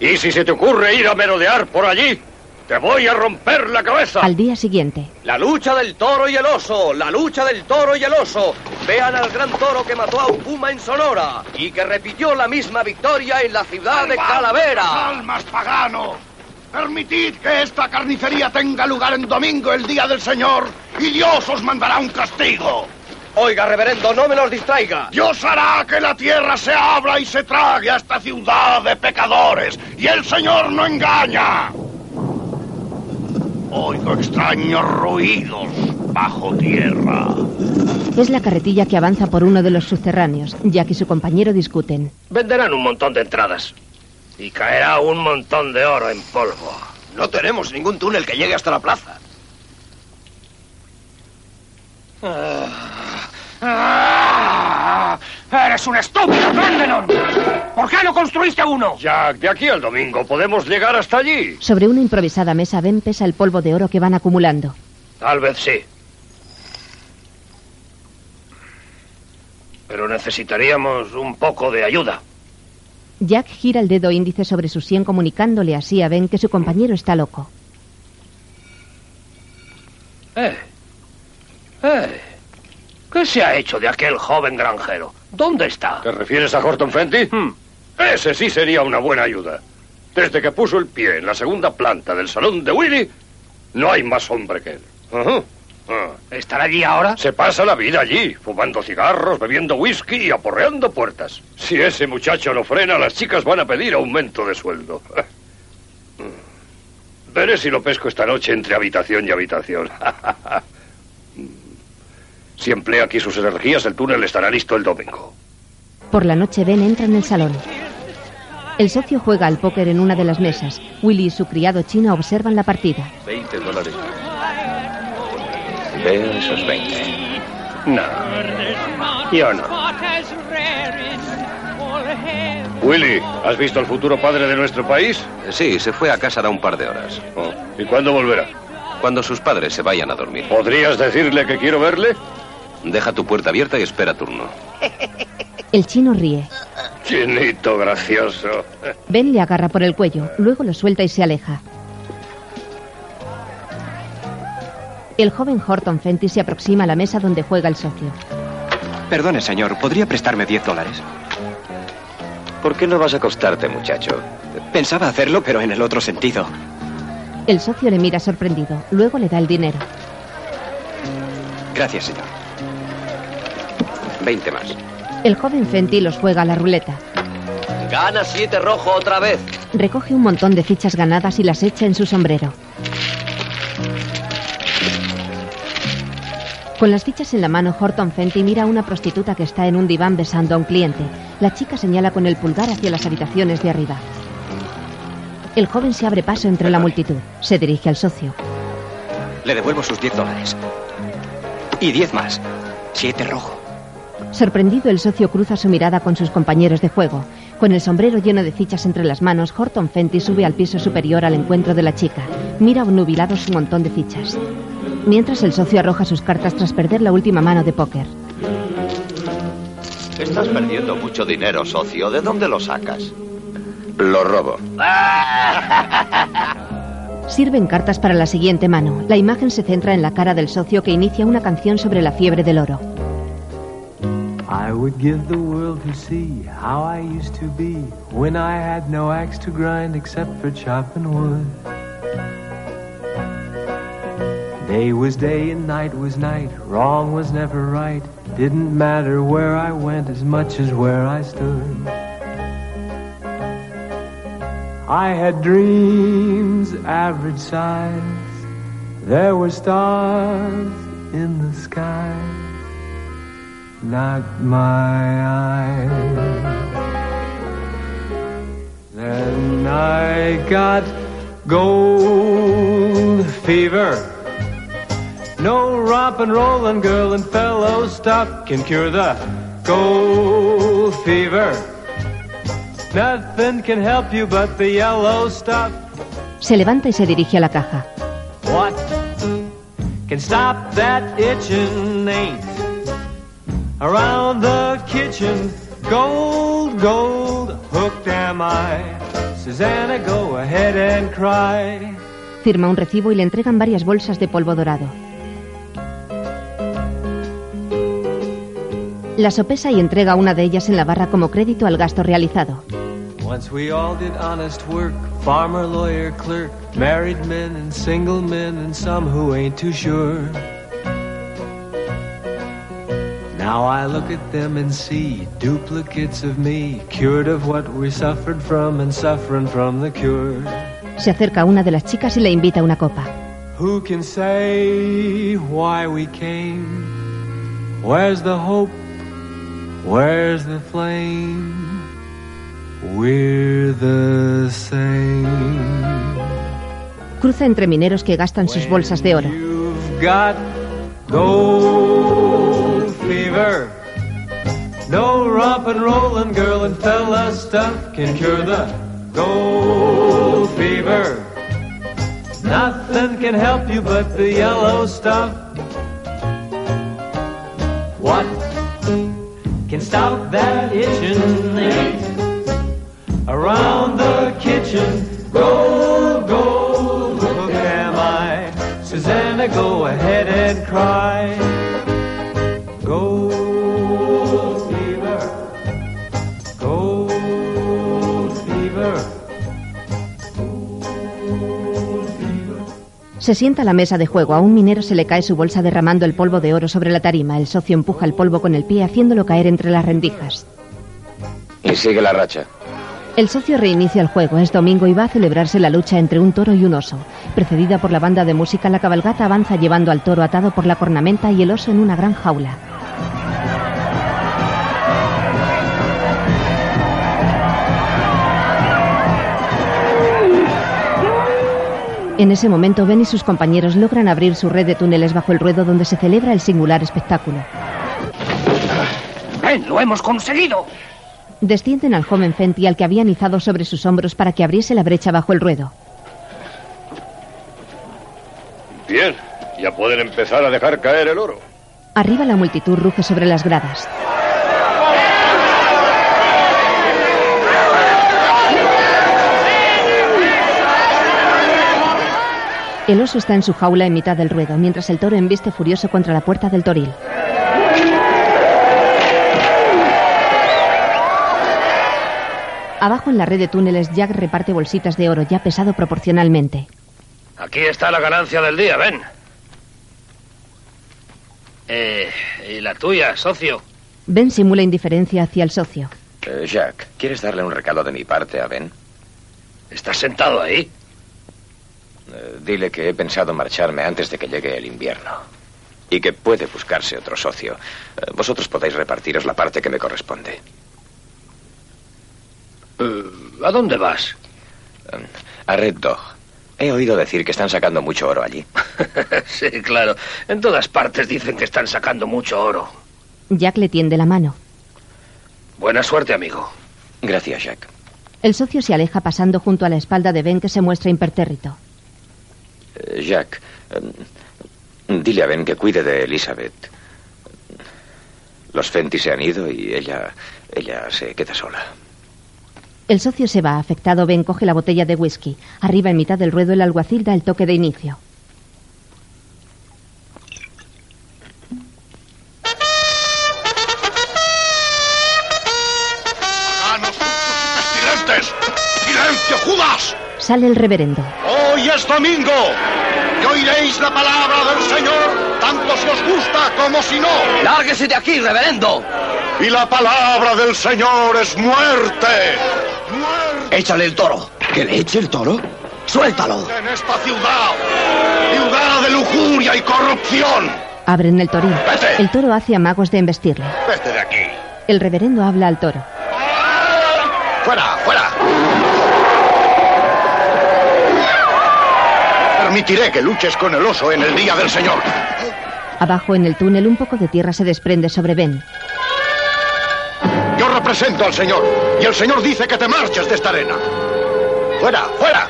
Y si se te ocurre ir a merodear por allí, te voy a romper la cabeza. Al día siguiente, La lucha del toro y el oso, la lucha del toro y el oso. Vean al gran toro que mató a un puma en Sonora y que repitió la misma victoria en la ciudad de Calavera. ¡Almas paganos! Permitid que esta carnicería tenga lugar en domingo, el día del Señor, y Dios os mandará un castigo. Oiga, reverendo, no me los distraiga. Dios hará que la tierra se abra y se trague a esta ciudad de pecadores, y el Señor no engaña. Oigo extraños ruidos bajo tierra. es la carretilla que avanza por uno de los subterráneos. Jack y su compañero discuten. Venderán un montón de entradas. Y caerá un montón de oro en polvo. No tenemos ningún túnel que llegue hasta la plaza. ¡Ah! ¡Eres un estúpido, Grandenon! ¿Por qué no construiste uno? Jack, de aquí al domingo podemos llegar hasta allí. Sobre una improvisada mesa, Ben pesa el polvo de oro que van acumulando. Tal vez sí. Pero necesitaríamos un poco de ayuda. Jack gira el dedo índice sobre su sien comunicándole así a Ben que su compañero está loco. ¡Eh! ¡Eh! ¿Qué se ha hecho de aquel joven granjero? ¿Dónde está? ¿Te refieres a Horton Fenty? Ese sí sería una buena ayuda. Desde que puso el pie en la segunda planta del salón de Willy, no hay más hombre que él. Ah. ¿Estará allí ahora? Se pasa la vida allí, fumando cigarros, bebiendo whisky y aporreando puertas. Si ese muchacho no frena, las chicas van a pedir aumento de sueldo. Veré si lo pesco esta noche entre habitación y habitación. si emplea aquí sus energías, el túnel estará listo el domingo. Por la noche, Ben entra en el salón. El socio juega al póker en una de las mesas. Willy y su criado chino observan la partida. 20 dólares. Veo esos 20. No. Yo no. Willy, ¿has visto al futuro padre de nuestro país? Sí, se fue a casa da un par de horas. Oh, ¿Y cuándo volverá? Cuando sus padres se vayan a dormir. ¿Podrías decirle que quiero verle? Deja tu puerta abierta y espera turno. El chino ríe. Chinito gracioso. Ben le agarra por el cuello, luego lo suelta y se aleja. El joven Horton Fenty se aproxima a la mesa donde juega el socio. Perdone, señor, ¿podría prestarme 10 dólares? ¿Por qué no vas a acostarte, muchacho? Pensaba hacerlo, pero en el otro sentido. El socio le mira sorprendido, luego le da el dinero. Gracias, señor. 20 más. El joven Fenty los juega a la ruleta. Gana siete rojo otra vez. Recoge un montón de fichas ganadas y las echa en su sombrero. Con las fichas en la mano, Horton Fenty mira a una prostituta que está en un diván besando a un cliente. La chica señala con el pulgar hacia las habitaciones de arriba. El joven se abre paso entre la multitud. Se dirige al socio. Le devuelvo sus 10 dólares. Y 10 más. Siete rojo. Sorprendido, el socio cruza su mirada con sus compañeros de juego. Con el sombrero lleno de fichas entre las manos, Horton Fenty sube al piso superior al encuentro de la chica. Mira obnubilado su montón de fichas. Mientras el socio arroja sus cartas tras perder la última mano de póker. Estás perdiendo mucho dinero, socio. ¿De dónde lo sacas? Lo robo. Sirven cartas para la siguiente mano. La imagen se centra en la cara del socio que inicia una canción sobre la fiebre del oro. I would give the world to see how I used to be when I had no axe to grind except for chopping wood. Day was day and night was night, wrong was never right. Didn't matter where I went as much as where I stood. I had dreams average size. There were stars in the sky. Not my eyes. Then I got gold fever. No rompin', rollin' girl and fellow stuff can cure the gold fever. Nothing can help you but the yellow stuff. Se levanta y se dirige a la caja. What can stop that itching ain't around the kitchen. Gold, gold, hooked am I. Susanna, go ahead and cry. Firma un recibo y le entregan varias bolsas de polvo dorado. La sopesa y entrega una de ellas en la barra como crédito al gasto realizado. Once we all did honest work, farmer, lawyer, clerk, married men and single men, and some who ain't too sure. Now I look at them and see duplicates of me, cured of what we suffered from and suffering from the cure. Se acerca a una de las chicas y le invita a una copa. Who can say why we came? Where's the hope? Where's the flame? We're the same. Cruza entre mineros que gastan sus bolsas de oro. You've got gold fever. No rompin', rollin' girl and fella stuff can cure the gold fever. Nothing can help you but the yellow stuff. What can stop that itching ain't around the kitchen? Gold, gold, look am I. Susanna, go ahead and cry. Gold Se sienta a la mesa de juego. A un minero se le cae su bolsa derramando el polvo de oro sobre la tarima. El socio empuja el polvo con el pie haciéndolo caer entre las rendijas. Y sigue la racha. El socio reinicia el juego. Es domingo y va a celebrarse la lucha entre un toro y un oso. Precedida por la banda de música, la cabalgata avanza llevando al toro atado por la cornamenta y el oso en una gran jaula. En ese momento, Ben y sus compañeros logran abrir su red de túneles bajo el ruedo donde se celebra el singular espectáculo. ¡Ven, lo hemos conseguido! Descienden al joven Fenty al que habían izado sobre sus hombros para que abriese la brecha bajo el ruedo. Bien, ya pueden empezar a dejar caer el oro. Arriba la multitud ruge sobre las gradas. El oso está en su jaula en mitad del ruedo, mientras el toro embiste furioso contra la puerta del toril. Abajo en la red de túneles, Jack reparte bolsitas de oro ya pesado proporcionalmente. Aquí está la ganancia del día, ven. Eh, ¿y la tuya, socio? Ben simula indiferencia hacia el socio. Eh, Jack, ¿quieres darle un recado de mi parte a Ben? ¿Estás sentado ahí? Eh, dile que he pensado marcharme antes de que llegue el invierno. Y que puede buscarse otro socio. Eh, vosotros podéis repartiros la parte que me corresponde. Eh, ¿A dónde vas? A Red Dog. He oído decir que están sacando mucho oro allí. sí, claro. En todas partes dicen que están sacando mucho oro. Jack le tiende la mano. Buena suerte, amigo. Gracias, Jack. El socio se aleja pasando junto a la espalda de Ben que se muestra impertérrito. Eh, Jack, eh, dile a Ben que cuide de Elizabeth. Los Fenty se han ido y ella. ella se queda sola. El socio se va. Afectado, Ben coge la botella de whisky. Arriba, en mitad del ruedo, el alguacil da el toque de inicio. ¡Silencio, Judas! Sale el reverendo. Hoy es domingo y oiréis la palabra del Señor, tanto si os gusta como si no. ¡Lárguese de aquí, reverendo! Y la palabra del Señor es muerte. Échale el toro. ¿Que le eche el toro? Suéltalo. En esta ciudad, ciudad de lujuria y corrupción, Abren el torín. Vete. El toro hace amagos de embestirle. Vete de aquí. El reverendo habla al toro. ¡Fuera, fuera! Permitiré que luches con el oso en el día del Señor. Abajo en el túnel un poco de tierra se desprende sobre Ben. Yo represento al Señor y el Señor dice que te marches de esta arena. ¡Fuera, fuera!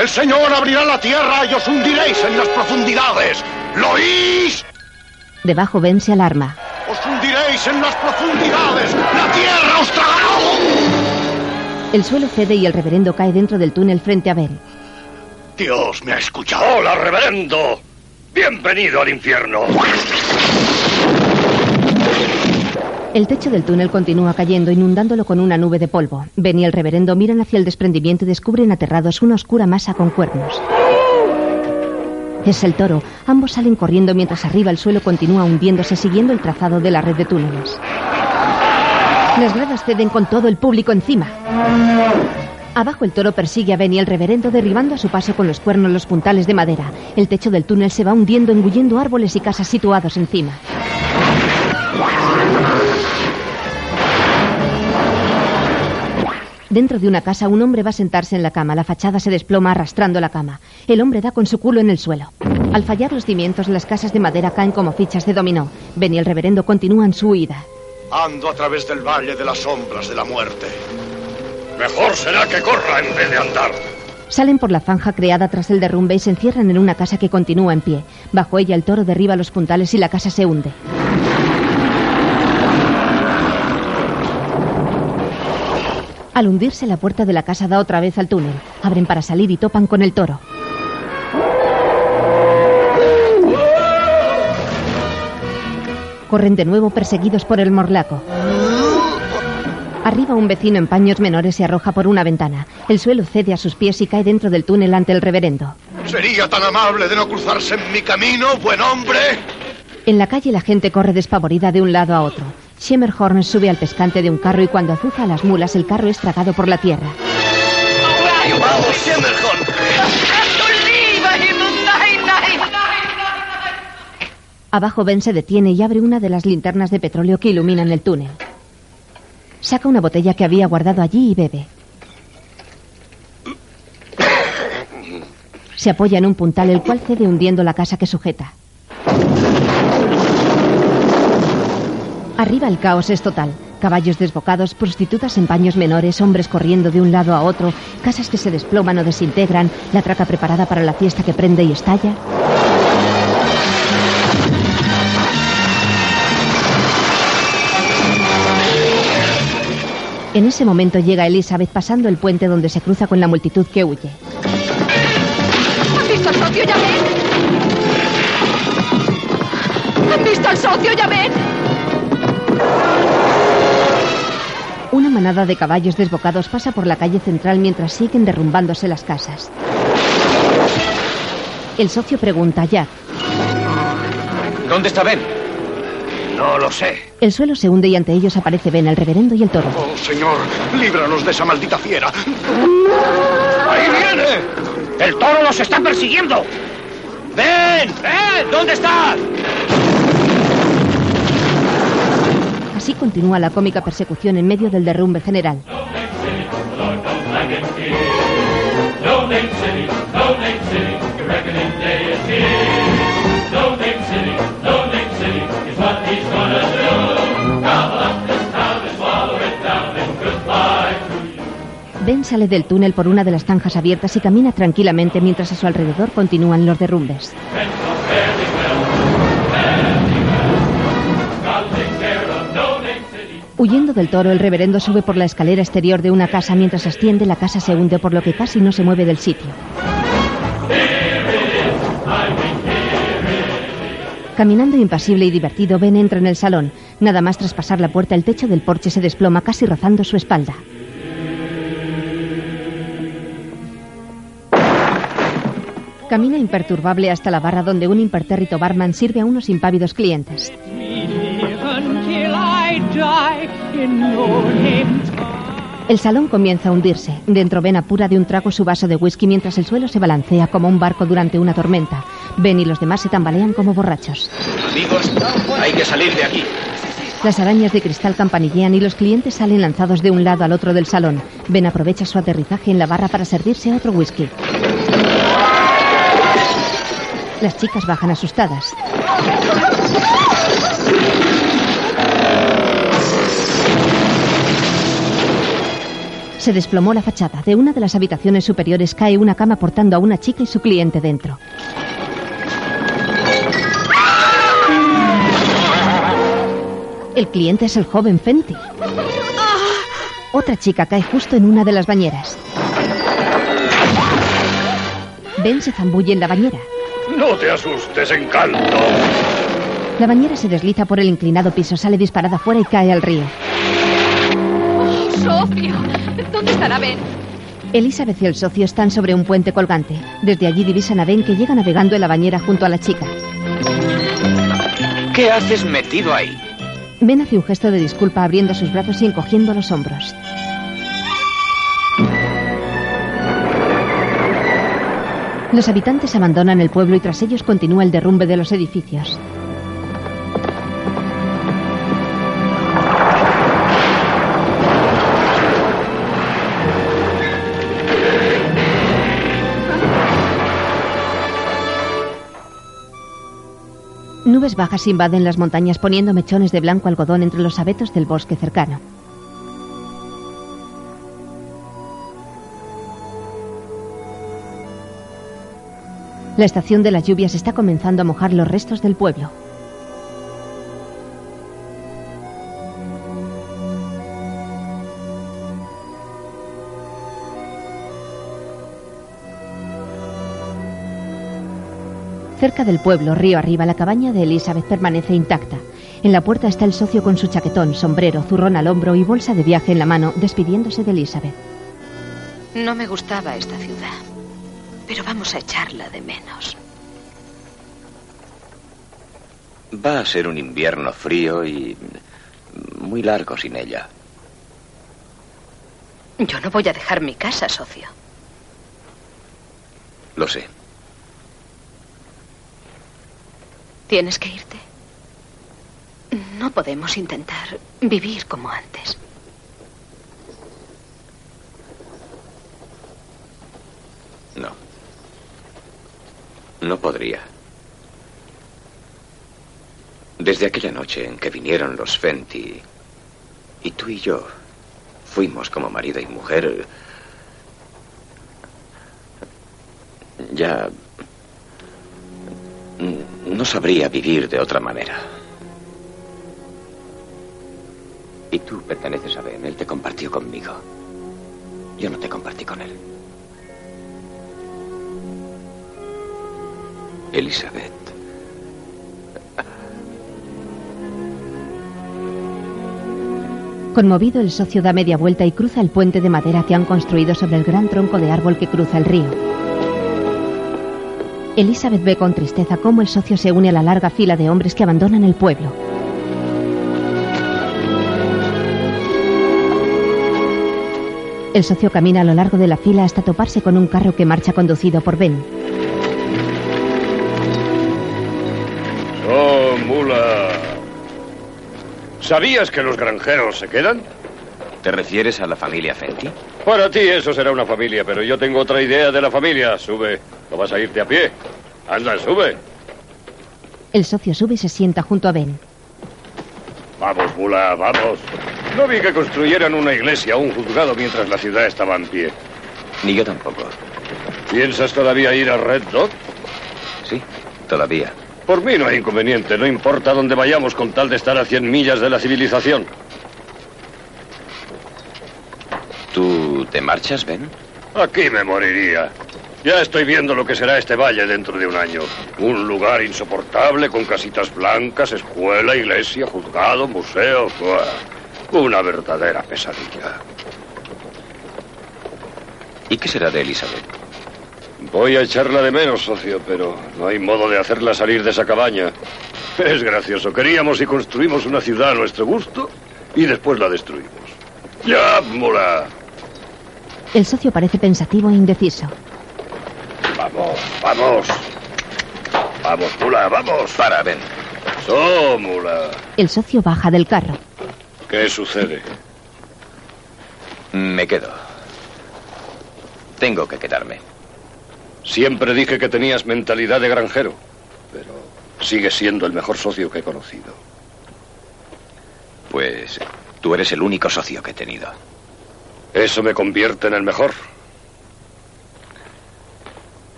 El Señor abrirá la tierra y os hundiréis en las profundidades. ¿Lo oís? Debajo Ben se alarma. Os hundiréis en las profundidades. La tierra os tragará. El suelo cede y el reverendo cae dentro del túnel frente a Ben. Dios me ha escuchado. Hola, reverendo. Bienvenido al infierno. El techo del túnel continúa cayendo, inundándolo con una nube de polvo. Ben y el reverendo miran hacia el desprendimiento y descubren aterrados una oscura masa con cuernos. Es el toro. Ambos salen corriendo mientras arriba el suelo continúa hundiéndose siguiendo el trazado de la red de túneles. Las gradas ceden con todo el público encima. Abajo el toro persigue a Ben y el reverendo derribando a su paso con los cuernos los puntales de madera. El techo del túnel se va hundiendo engullendo árboles y casas situados encima. Dentro de una casa un hombre va a sentarse en la cama. La fachada se desploma arrastrando la cama. El hombre da con su culo en el suelo. Al fallar los cimientos, las casas de madera caen como fichas de dominó. Ben y el reverendo continúan su huida. Ando a través del valle de las sombras de la muerte. Mejor será que corra en vez de andar. Salen por la zanja creada tras el derrumbe y se encierran en una casa que continúa en pie. Bajo ella el toro derriba los puntales y la casa se hunde. Al hundirse, la puerta de la casa da otra vez al túnel. Abren para salir y topan con el toro. Corren de nuevo perseguidos por el morlaco. Arriba un vecino en paños menores se arroja por una ventana. El suelo cede a sus pies y cae dentro del túnel ante el reverendo. ¿Sería tan amable de no cruzarse en mi camino, buen hombre? En la calle la gente corre despavorida de un lado a otro. Shimmerhorn sube al pescante de un carro y cuando azuza a las mulas el carro es tragado por la tierra. Abajo Ben se detiene y abre una de las linternas de petróleo que iluminan el túnel. Saca una botella que había guardado allí y bebe. Se apoya en un puntal el cual cede hundiendo la casa que sujeta. Arriba el caos es total. Caballos desbocados, prostitutas en paños menores, hombres corriendo de un lado a otro, casas que se desploman o desintegran, la traca preparada para la fiesta que prende y estalla. En ese momento llega Elizabeth pasando el puente donde se cruza con la multitud que huye. ¿Han visto al socio? ¿Ya ven? ¿Han visto al socio? ¿Ya ven? Una manada de caballos desbocados pasa por la calle central mientras siguen derrumbándose las casas. El socio pregunta a Jack. ¿Dónde está Ben? No lo sé. El suelo se hunde y ante ellos aparece Ben, el reverendo y el toro. Oh, Señor, líbranos de esa maldita fiera. ¡Ahí viene! ¡El toro los está persiguiendo! ¡Ven! ¡Ven! ¿Dónde estás? Así continúa la cómica persecución en medio del derrumbe general. Ben sale del túnel por una de las zanjas abiertas y camina tranquilamente mientras a su alrededor continúan los derrumbes. Huyendo del toro, el reverendo sube por la escalera exterior de una casa mientras asciende, la casa se hunde por lo que casi no se mueve del sitio. Caminando impasible y divertido, Ben entra en el salón. Nada más tras pasar la puerta, el techo del porche se desploma casi rozando su espalda. Camina imperturbable hasta la barra donde un impertérrito barman sirve a unos impávidos clientes. El salón comienza a hundirse. Dentro Ben apura de un trago su vaso de whisky mientras el suelo se balancea como un barco durante una tormenta. Ben y los demás se tambalean como borrachos. Amigos, hay que salir de aquí. Las arañas de cristal campanillean y los clientes salen lanzados de un lado al otro del salón. Ben aprovecha su aterrizaje en la barra para servirse otro whisky. Las chicas bajan asustadas. Se desplomó la fachada. De una de las habitaciones superiores cae una cama portando a una chica y su cliente dentro. El cliente es el joven Fenty. Otra chica cae justo en una de las bañeras. Ben se zambulle en la bañera. No te asustes, encanto. La bañera se desliza por el inclinado piso, sale disparada fuera y cae al río. Oh, Sofía, ¿dónde estará Ben? Elizabeth y el socio están sobre un puente colgante. Desde allí divisan a Ben que llega navegando en la bañera junto a la chica. ¿Qué haces metido ahí? Ben hace un gesto de disculpa abriendo sus brazos y encogiendo los hombros. Los habitantes abandonan el pueblo y tras ellos continúa el derrumbe de los edificios. Nubes bajas invaden las montañas poniendo mechones de blanco algodón entre los abetos del bosque cercano. La estación de las lluvias está comenzando a mojar los restos del pueblo. Cerca del pueblo, río arriba, la cabaña de Elizabeth permanece intacta. En la puerta está el socio con su chaquetón, sombrero, zurrón al hombro y bolsa de viaje en la mano, despidiéndose de Elizabeth. No me gustaba esta ciudad, pero vamos a echarla de menos. Va a ser un invierno frío y muy largo sin ella. Yo no voy a dejar mi casa, socio. Lo sé. ¿Tienes que irte? No podemos intentar vivir como antes. No. No podría. Desde aquella noche en que vinieron los Fenty y tú y yo fuimos como marido y mujer, ya no sabría vivir de otra manera. Y tú perteneces a Ben, él te compartió conmigo. Yo no te compartí con él. Elizabeth. Conmovido, el socio da media vuelta y cruza el puente de madera que han construido sobre el gran tronco de árbol que cruza el río. Elizabeth ve con tristeza cómo el socio se une a la larga fila de hombres que abandonan el pueblo. El socio camina a lo largo de la fila hasta toparse con un carro que marcha conducido por Ben. ¿Sabías que los granjeros se quedan? ¿Te refieres a la familia Fenty? Para ti eso será una familia, pero yo tengo otra idea de la familia. Sube. ¿No vas a irte a pie? Anda, sube. El socio sube y se sienta junto a Ben. Vamos, mula, vamos. No vi que construyeran una iglesia o un juzgado mientras la ciudad estaba en pie. Ni yo tampoco. ¿Piensas todavía ir a Red Dog? Sí, todavía. Por mí no hay inconveniente. No importa dónde vayamos con tal de estar a 100 millas de la civilización. ¿Tú te marchas, Ben? Aquí me moriría. Ya estoy viendo lo que será este valle dentro de un año. Un lugar insoportable con casitas blancas, escuela, iglesia, juzgado, museo. Una verdadera pesadilla. ¿Y qué será de Elizabeth? Voy a echarla de menos, socio, pero no hay modo de hacerla salir de esa cabaña. Es gracioso. Queríamos y construimos una ciudad a nuestro gusto y después la destruimos. ¡Ya, mula! El socio parece pensativo e indeciso. Vamos, vamos. Vamos, mula, vamos. Para, ven. So, mula. El socio baja del carro. ¿Qué sucede? Me quedo. Tengo que quedarme. Siempre dije que tenías mentalidad de granjero, pero sigues siendo el mejor socio que he conocido. Pues tú eres el único socio que he tenido. Eso me convierte en el mejor.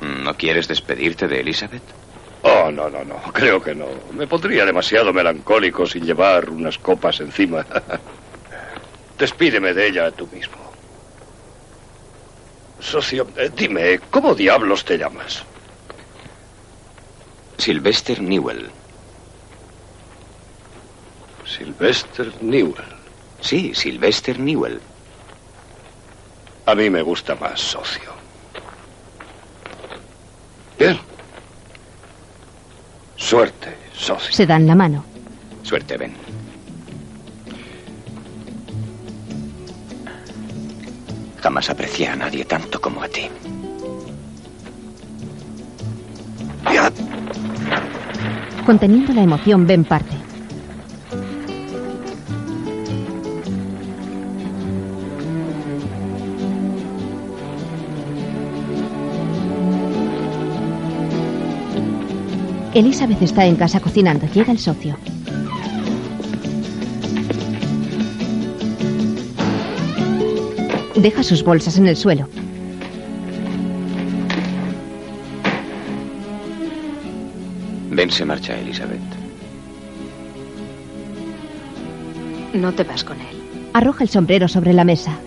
¿No quieres despedirte de Elizabeth? Oh, no, no, no. Creo que no. Me pondría demasiado melancólico sin llevar unas copas encima. Despídeme de ella tú mismo. Socio, eh, dime, ¿cómo diablos te llamas? Sylvester Newell. Sylvester Newell. Sí, Sylvester Newell. A mí me gusta más socio. Bien. Suerte, socio. Se dan la mano. Suerte, Ben. Jamás aprecié a nadie tanto como a ti. Conteniendo la emoción, Ben parte. Elizabeth está en casa cocinando. Llega el socio. Deja sus bolsas en el suelo. Ben se marcha, Elizabeth. No te vas con él. Arroja el sombrero sobre la mesa.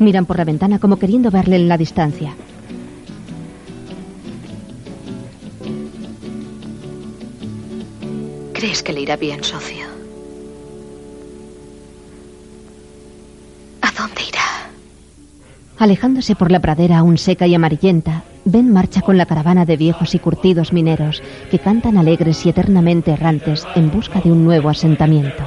Miran por la ventana como queriendo verle en la distancia. ¿Crees que le irá bien, socio? ¿A dónde irá? Alejándose por la pradera aún seca y amarillenta, Ben marcha con la caravana de viejos y curtidos mineros que cantan alegres y eternamente errantes en busca de un nuevo asentamiento.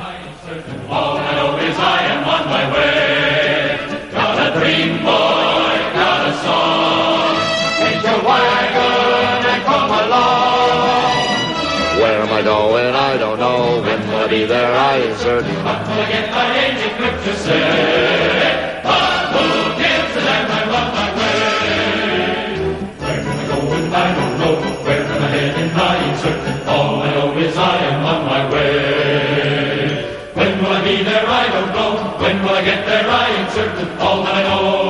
Am on my way. When will I be there? I don't know. When will I get there? I ain't certain. All that I know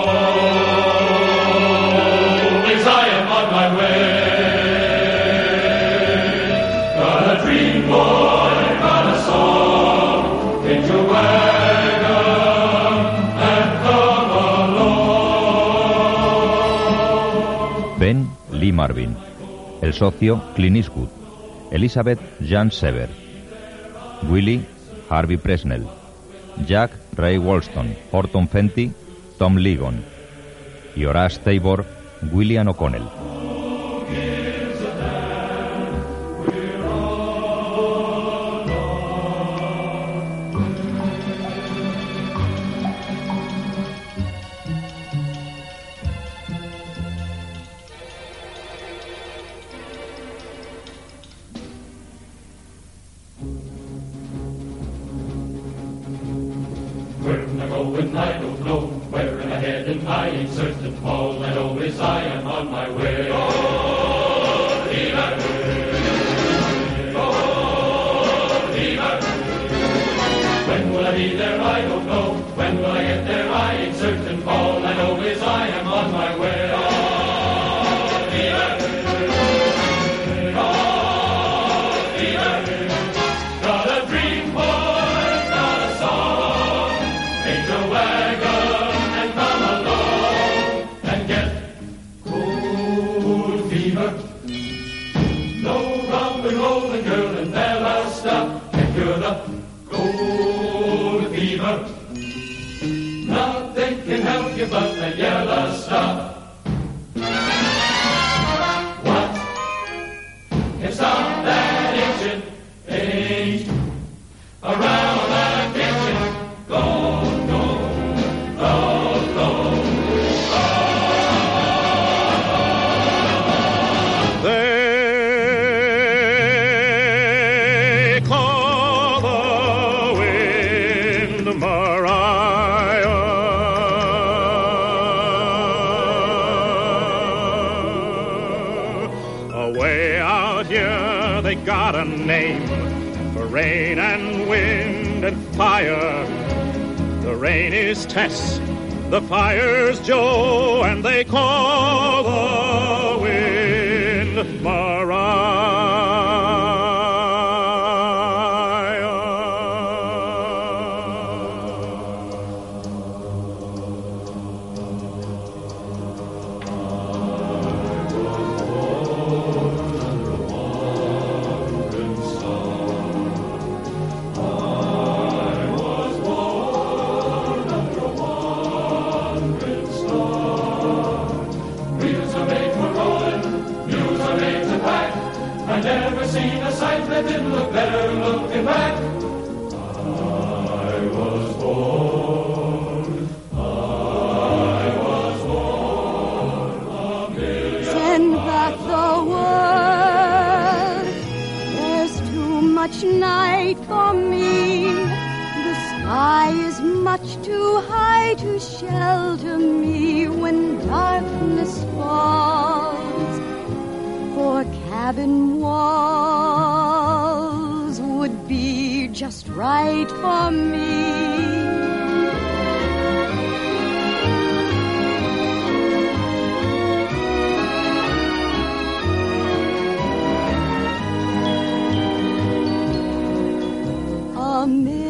Marvin. El socio Clint Eastwood. Elizabeth Jan Sever. Willie Harvey Presnell. Jack Ray Walston. Horton Fenty Tom Ligon. Y Horace Tabor William O'Connell. Am I don't know. Where I'm I heading? I ain't certain. All much night for me. The sky is much too high to shelter me when darkness falls. For cabin walls would be just right for me. me.